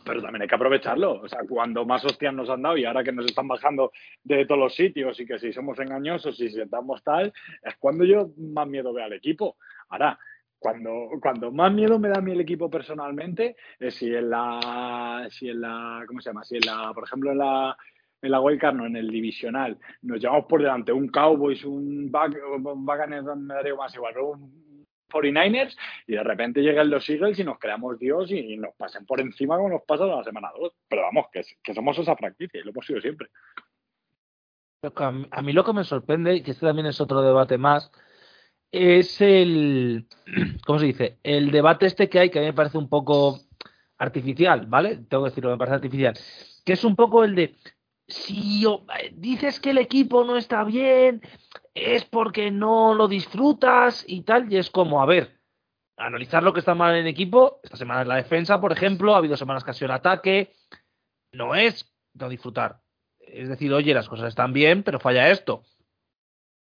Pero también hay que aprovecharlo. O sea, cuando más hostias nos han dado y ahora que nos están bajando de todos los sitios y que si somos engañosos y si estamos tal, es cuando yo más miedo veo al equipo. Ahora, cuando, cuando más miedo me da a mí el equipo personalmente es si en la, si en la, ¿cómo se llama? Si en la, por ejemplo, en la, en la wildcard, no, en el divisional, nos llevamos por delante un Cowboys, un Buccaneers, me daría más igual, un 49ers y de repente llegan los Eagles y nos creamos Dios y nos pasen por encima como nos pasa la semana 2. Pero vamos, que, somos esa franquicia y lo hemos sido siempre. A mí lo que me sorprende, y que este también es otro debate más, es el, ¿cómo se dice? El debate este que hay, que a mí me parece un poco artificial, ¿vale? Tengo que decirlo, me parece artificial. Que es un poco el de, si o- dices que el equipo no está bien, es porque no lo disfrutas y tal, y es como, a ver, analizar lo que está mal en el equipo. Esta semana es la defensa, por ejemplo. Ha habido semanas que ha sido el ataque. No es no disfrutar. Es decir, oye, las cosas están bien, pero falla esto.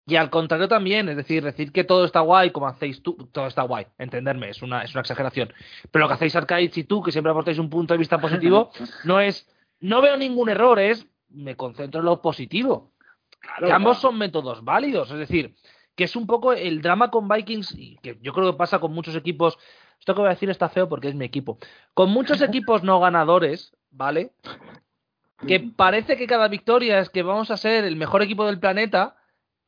Y al contrario también, es decir, decir que todo está guay, como hacéis tú, todo está guay, entenderme, es una, es una exageración. Pero lo que hacéis Arcaiz y tú, que siempre aportáis un punto de vista positivo, no es, no veo ningún error, es, me concentro en lo positivo. Claro, que ambos son métodos válidos, es decir, que es un poco el drama con Vikings, y que yo creo que pasa con muchos equipos, esto que voy a decir está feo porque es mi equipo, con muchos equipos no ganadores, ¿vale? Que parece que cada victoria es que vamos a ser el mejor equipo del planeta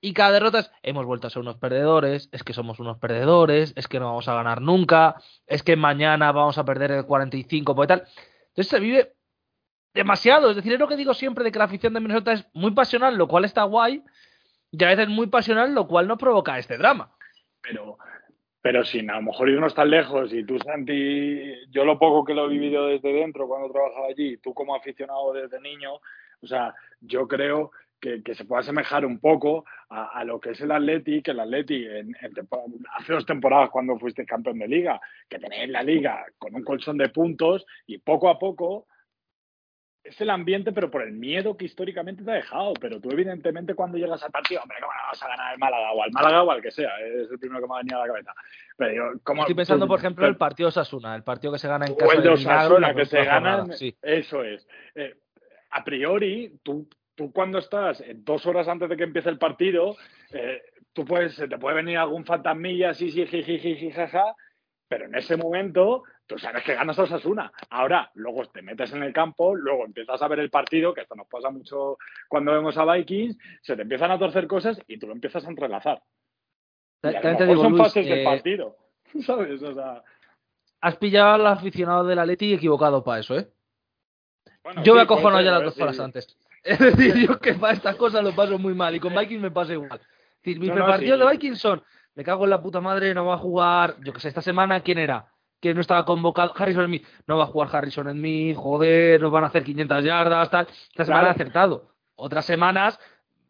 y cada derrota es hemos vuelto a ser unos perdedores, es que somos unos perdedores, es que no vamos a ganar nunca, es que mañana vamos a perder el 45 por tal. Entonces se vive demasiado, es decir, es lo que digo siempre de que la afición de Minnesota es muy pasional, lo cual está guay, y a veces muy pasional, lo cual no provoca este drama. pero, pero sin a lo mejor irnos tan lejos y tú, Santi, yo lo poco que lo he vivido desde dentro cuando trabajaba allí, tú como aficionado desde niño, o sea, yo creo que, se puede asemejar un poco a, lo que es el Atleti, que el Atleti en, en hace dos temporadas cuando fuiste campeón de liga, que tenéis la liga con un colchón de puntos y poco a poco es el ambiente, pero por el miedo que históricamente te ha dejado. Pero tú, evidentemente, cuando llegas al partido, hombre, ¿cómo no vas a ganar el Málaga o al Málaga o al que sea? Es el primero que me ha venido a la cabeza. Pero yo, ¿cómo- Estoy pensando, tú- por ejemplo, pero- el partido Osasuna, el partido que se gana en o casa el de Osasuna, que se sí. Eso es. Eh, a priori, tú, tú cuando estás eh, dos horas antes de que empiece el partido, eh, tú puedes, te puede venir algún fantasmilla, sí, sí, jiji, jaja, pero en ese momento tú sabes que ganas a Osasuna. Ahora, luego te metes en el campo, luego empiezas a ver el partido, que esto nos pasa mucho cuando vemos a Vikings, se te empiezan a torcer cosas y tú lo empiezas a entrelazar. Y a lo mejor son fases del eh, partido, ¿sabes? O sea, has pillado al aficionado del Atleti equivocado para eso, ¿eh? bueno, yo sí, me acojono ya las dos horas antes. Es decir, yo que para estas cosas lo paso muy mal y con Vikings me pasa igual. Es decir, mis No, no, partidos sí. de Vikings son, me cago en la puta madre, no va a jugar, yo que sé, esta semana, ¿quién era? Que no estaba convocado, Harrison Smith, no va a jugar Harrison Smith, joder, nos van a hacer 500 yardas, tal. Esta semana Claro. he acertado. Otras semanas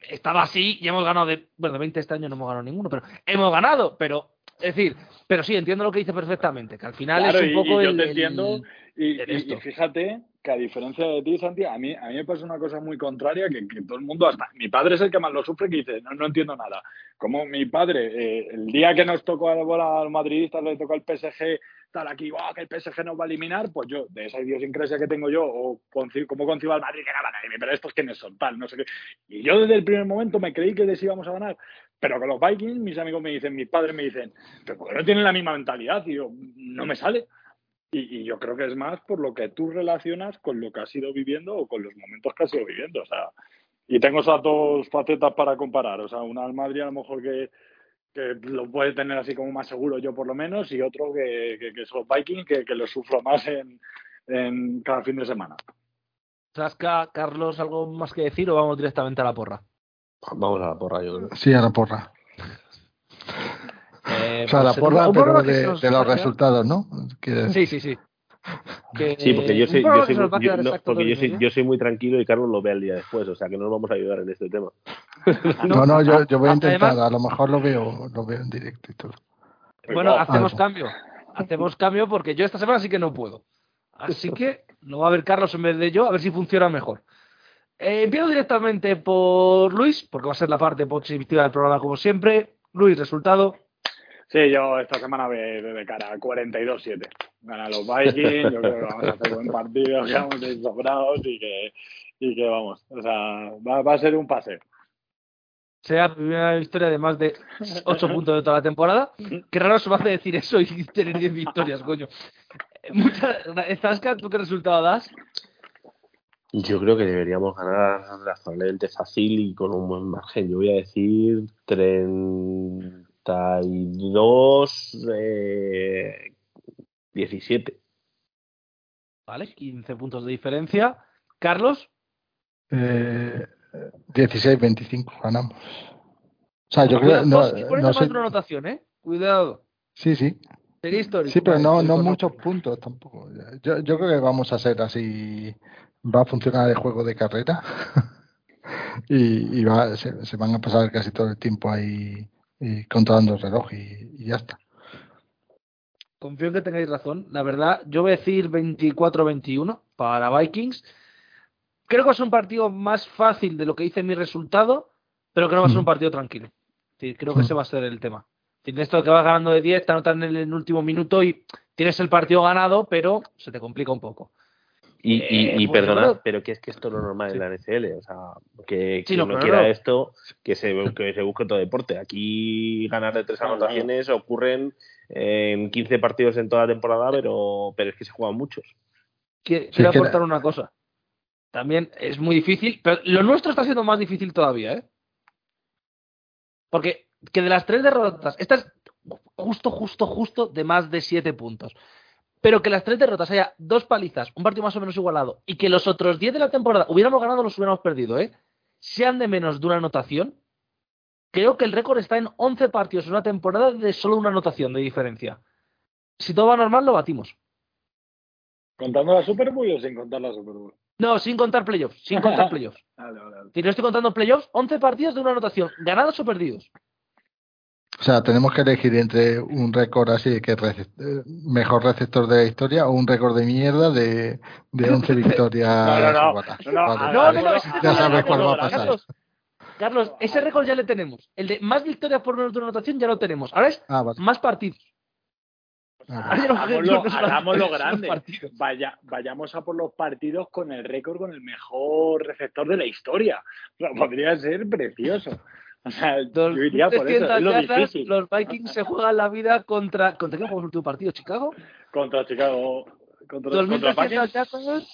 estaba así y hemos ganado de, bueno, de 20 este año no hemos ganado ninguno, pero hemos ganado, pero, es decir, pero sí, entiendo lo que dice perfectamente, que al final Claro, es un y- poco y yo el- te el- entiendo y, esto. y fíjate que a diferencia de ti, Santi, a mí, a mí me pasa una cosa muy contraria que, que todo el mundo, hasta mi padre es el que más lo sufre, que dice, no, no entiendo nada. Como mi padre, eh, el día que nos tocó a bola a los madridistas, le tocó al PSG, tal aquí, "Buah, que el PSG nos va a eliminar, pues yo, de esa idiosincrasia que tengo yo, o conci- como concibo al Madrid, que nada, nadie, pero estos quiénes son, tal, no sé qué. Y yo desde el primer momento me creí que les íbamos a ganar. Pero con los Vikings, mis amigos me dicen, mis padres me dicen, pero ¿por no tienen la misma mentalidad? Y yo, no me sale. Y, y yo creo que es más por lo que tú relacionas con lo que has ido viviendo o con los momentos que has ido viviendo. O sea, y tengo esas dos facetas para comparar. O sea, una al Madrid a lo mejor que, que lo puede tener así como más seguro yo por lo menos y otro que, que, que es los Vikings que, que lo sufro más en, en cada fin de semana. Sasca, Carlos, ¿algo más que decir o vamos directamente a la porra? Vamos a la porra, yo creo. Sí, a la porra. Eh, O sea, la pues, porra, pero de, los resultados, ¿no? Quieres- Sí, sí, sí. Que- Sí, porque yo soy, yo soy, yo- no, porque yo soy, yo soy muy tranquilo y Carlos lo ve al día después, o sea que no nos vamos a ayudar en este tema. No, no, yo, yo voy a a- intentar, además- a lo mejor lo veo, lo veo en directo y todo. Bueno, hacemos Algo. cambio. Hacemos cambio porque yo esta semana sí que no puedo. Así que lo va a ver Carlos en vez de yo, a ver si funciona mejor. Eh, empiezo directamente por Luis, porque va a ser la parte positiva del programa como siempre. Luis, resultado. Sí, yo esta semana de, de, de cara a 42-7. Ganan los Vikings, yo creo que vamos a hacer buen partido, que vamos a ir sobrados y que, y que vamos. O sea, va, va a ser un paseo. Sea la primera victoria de más de 8 puntos de toda la temporada. Qué raro se me hace decir eso y tener 10 victorias, coño. Muchas Zasca, ¿tú qué resultado das? Yo creo que deberíamos ganar razonablemente fácil y con un buen margen. Yo voy a decir 32, eh, 17. Vale, 15 puntos de diferencia. Carlos, Eh, 16-25 ganamos. O sea, yo creo no, no sé- anotación, ¿eh? Cuidado. Sí, sí. Sería histórico. Sí, pero Vale, no, no muchos puntos tampoco. Yo, yo creo que vamos a ser así. Va a funcionar el juego de carrera. y y va, se, se van a pasar casi todo el tiempo ahí y controlando el reloj y, y ya está. confío en que tengáis razón. La verdad, yo voy a decir 24-21 para Vikings. Creo que va a ser un partido más fácil de lo que dice mi resultado, pero que no va a ser un Mm. partido tranquilo. Sí, creo que Mm. ese va a ser el tema. Tienes esto que vas ganando de 10, te anotan en el último minuto y tienes el partido ganado, pero se te complica un poco. Y, y, Eh, y pues perdona, yo creo- pero que es que esto es normal en la NFL. O sea, que, Sí, no, quiera esto, que se, que se busque todo deporte. Aquí ganar de tres Claro, anotaciones ocurren en 15 partidos en toda la temporada, pero, pero es que se juegan muchos. Quiero, Sí, aportar una cosa. También es muy difícil, pero lo nuestro está siendo más difícil todavía, ¿eh? Porque que de las tres derrotas, esta es justo, justo, justo de más de siete puntos. Pero que las tres derrotas haya dos palizas, un partido más o menos igualado, y que los otros diez de la temporada hubiéramos ganado o los hubiéramos perdido, ¿eh? Sean de menos de una anotación, creo que el récord está en 11 partidos en una temporada de solo una anotación de diferencia. Si todo va normal, lo batimos. ¿Contando la Super Bowl o sin contar la Super Bowl? No, sin contar playoffs, sin contar playoffs. Vale, vale, vale. Si no estoy contando playoffs, 11 partidos de una anotación, ganados o perdidos. O sea, tenemos que elegir entre un récord así de que rece- eh, mejor receptor de la historia o un récord de mierda de, de 11 victorias. No, no, no. No, no, Vale, No, vale. no, no, hagámoslo- ese récord Ya ya sabes lo cuál va a pasar. Carlos, Carlos, ese récord ya le tenemos. El de más victorias por menos de una anotación ya lo tenemos. Ahora es Ah, vale. más partidos. Ah, Hagámoslo, grande. Vaya, vayamos a por los partidos con el récord con el mejor receptor de la historia. O sea, podría ser precioso. O sea, yo iría por eso. 2.300 Es lo yardas, difícil. los Vikings se juegan la vida contra. ¿Contra quién jugamos el último partido? ¿Chicago? Contra Chicago. Contra, contra 2.300 Packers, yardas.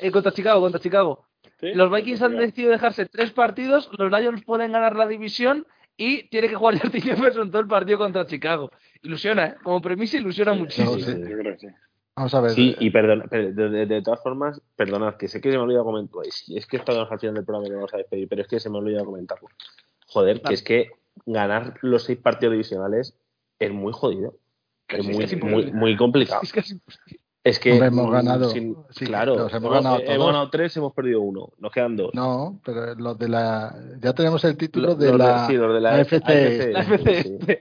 Eh, contra Chicago, contra Chicago. ¿sí? Los Vikings han decidido dejarse tres partidos, los Lions pueden ganar la división y tiene que jugar Justin Jefferson todo el partido contra Chicago. Ilusiona, ¿eh? Como premisa ilusiona muchísimo. sí. Yo creo que sí. Vamos a ver. Sí, eh, y perdón, pero de, de- de todas formas, perdonad, que sé que se me ha olvidado comentar. Es, es que estamos al final del programa y nos vamos a despedir, pero es que se me ha olvidado comentarlo. Joder, que es que ganar los seis partidos divisionales es muy jodido. Es muy, es muy, complicado. Es que Hombre, hemos ganado, sin- sí, claro, los hemos hemos, ganado eh, hemos ganado tres, hemos perdido uno. Nos quedan dos. No, pero los de la. Ya tenemos el título Los de la. sí, los de la sí. FC.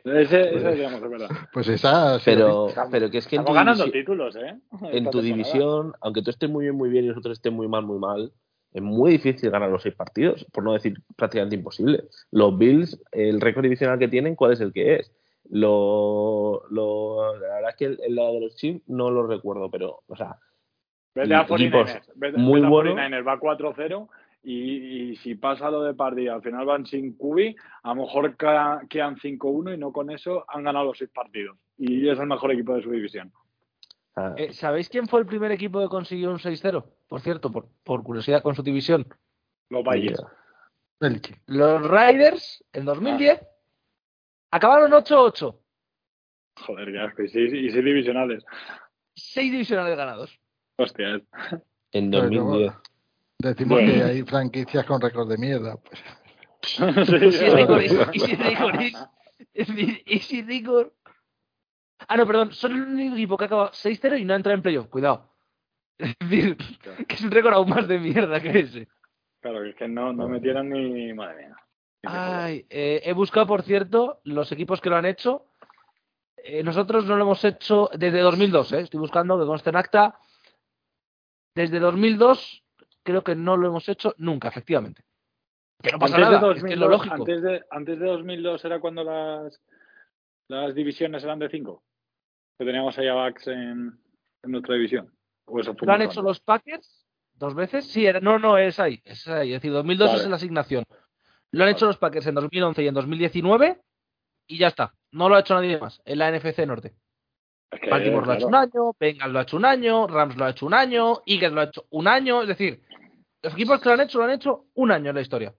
Ese, ese digamos, es verdad. Pues esa. Pero, pero que es que en tu, Estamos ganando división, títulos, ¿eh? en tu división, aunque tú estés muy bien, muy bien y nosotros estén muy mal, muy mal, es muy difícil ganar los seis partidos, por no decir prácticamente imposible. Los Bills, el récord divisional que tienen, ¿cuál es el que es? Lo, lo, la verdad es que el, el lado de los Chiefs no lo recuerdo, pero, o sea, Vete a equipos 49ers. Vete, muy vete a bueno. 49ers, va 4-0 y, y si pasa lo de partida, al final van sin QB, a lo mejor quedan 5-1 y no con eso han ganado los seis partidos. Y es el mejor equipo de su división. Sea, Eh, ¿Sabéis quién fue el primer equipo que consiguió un 6-0? Por cierto, por, por curiosidad con su división. Los. Belichick. Los Riders, en 2010, acabaron 8-8. Joder, ya, y seis divisionales. Seis divisionales ganados. Hostia, es- en Pero, 2010. Decimos Bueno. que hay franquicias con récord de mierda. Pues. Y si Rigor es- y si Rigor es- es decir, y si Rigor- Ah, no, perdón, son el único equipo que ha acabado 6-0 y no ha entrado en playoff. Cuidado. Es decir, que es un récord aún más de mierda que ese. Claro, es que no, no metieron ni. Madre mía. Ay, eh, he buscado, por cierto, los equipos que lo han hecho. Eh, nosotros no lo hemos hecho desde 2002, ¿eh? estoy buscando que conste en acta. Desde 2002 creo que no lo hemos hecho nunca, efectivamente. Que no pasa Antes de nada, es que es lo 2002, lógico. Antes de, antes de 2002 era cuando las, las divisiones eran de 5. Que teníamos ahí a Bucks en, en nuestra división. Fue ¿Lo han hecho los Packers dos veces? Sí, era- no, no, es ahí. Es ahí. Es decir, 2002 Vale. es la asignación. Lo han hecho los Packers en 2011 y en 2019 y ya está. No lo ha hecho nadie más en la NFC Norte. Es que, Baltimore lo ha hecho un año, Bengals lo ha hecho un año, Rams lo ha hecho un año, Eagles lo ha hecho un año. Es decir, los equipos que lo han hecho lo han hecho un año en la historia.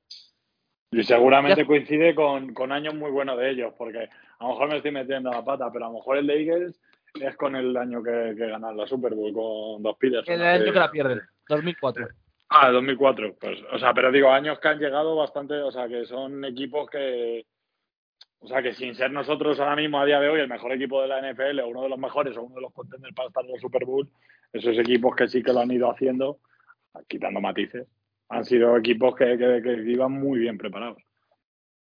Y seguramente coincide con, con años muy buenos de ellos, porque a lo mejor me estoy metiendo la pata, pero a lo mejor el de Eagles es con el año que, que ganan la Super Bowl con dos pides. El año que la pierden, 2004. Ah, 2004. Pues, o sea, pero digo, años que han llegado bastante, o sea, que son equipos que, o sea, que sin ser nosotros ahora mismo a día de hoy el mejor equipo de la NFL o uno de los mejores o uno de los contenders para estar en el Super Bowl, esos equipos que sí que lo han ido haciendo, quitando matices, han sido equipos que, que, que iban muy bien preparados.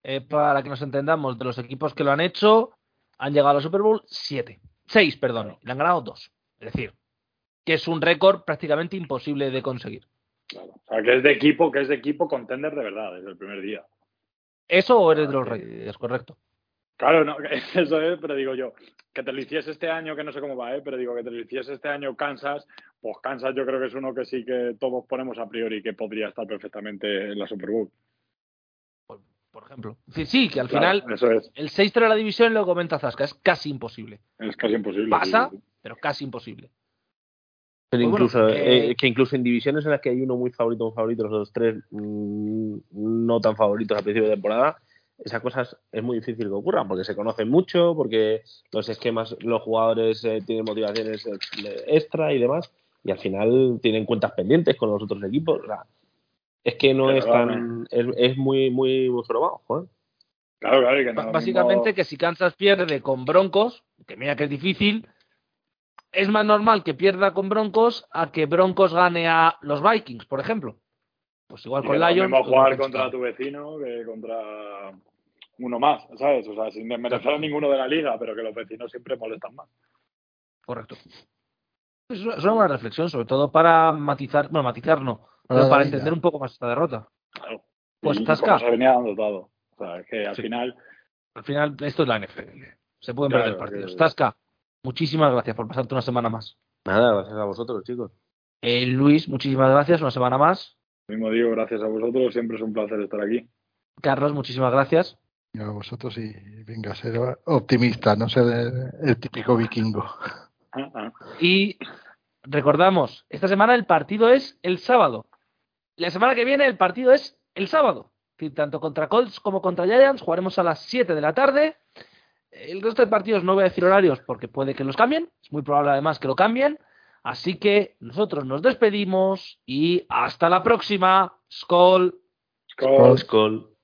Eh, para que nos entendamos, de los equipos que lo han hecho, han llegado a la Super Bowl 7. Seis, perdón. Le han ganado dos. Es decir, que es un récord prácticamente imposible de conseguir. Claro. O sea, que es de equipo, que es de equipo contender de verdad desde el primer día. ¿Eso o eres de los Reyes? Es correcto. Claro, no, eso es, pero digo yo, que te lo hiciese este año, que no sé cómo va, ¿eh? pero digo que te lo hiciese este año Kansas, pues Kansas yo creo que es uno que sí que todos ponemos a priori que podría estar perfectamente en la Super Bowl. Por, ejemplo. Sí, sí, que al Claro, final Eso es, el 6 de la división lo comenta Zasca, es casi imposible. es casi imposible. Pasa, sí, sí, sí. pero casi imposible. Pero Pues bueno, incluso, eh, eh, que incluso en divisiones en las que hay uno muy favorito, un favorito, los otros tres mm, no tan favoritos al principio de temporada, esas cosas es muy difícil que ocurran porque se conocen mucho, porque los esquemas, los jugadores eh, tienen motivaciones eh, extra y demás, y al final tienen cuentas pendientes con los otros equipos. o sea, es que no Pero es tan. Es, es muy, muy, muy jorobado, joder. Claro, claro, y que no es Básicamente mismo- que si Kansas pierde con Broncos, que mira que es difícil, es más normal que pierda con Broncos a que Broncos gane a los Vikings, por ejemplo. Pues igual y con es Lions. mismo pues jugar contra tu vecino que contra uno más, ¿sabes? O sea, sin desmerecer a ninguno de la liga, pero que los vecinos siempre molestan más. Correcto. Es una es una buena reflexión, sobre todo para matizar, bueno, matizar no, pero Para vida. entender un poco más esta derrota. Claro. Pues Tasca. se venía dando todo. O sea, es que al Sí. final, Al final, esto es la NFL. Se pueden Claro, perder partidos. que- Tasca, muchísimas gracias por pasarte una semana más. Nada, gracias a vosotros, chicos. Eh, Luis, muchísimas gracias, una semana más. mismo digo, gracias a vosotros, siempre es un placer estar aquí. Carlos, muchísimas gracias. Y a vosotros y venga, ser optimista, no ser el, el típico vikingo. Ah, ah. Y recordamos, esta semana el partido es el sábado. La semana que viene el partido es el sábado. Tanto contra Colts como contra Giants jugaremos a las 7 de la tarde. El resto de partidos no voy a decir horarios porque puede que los cambien. Es muy probable además que lo cambien. Así que nosotros nos despedimos y hasta la próxima. Skol. Skol. Skol.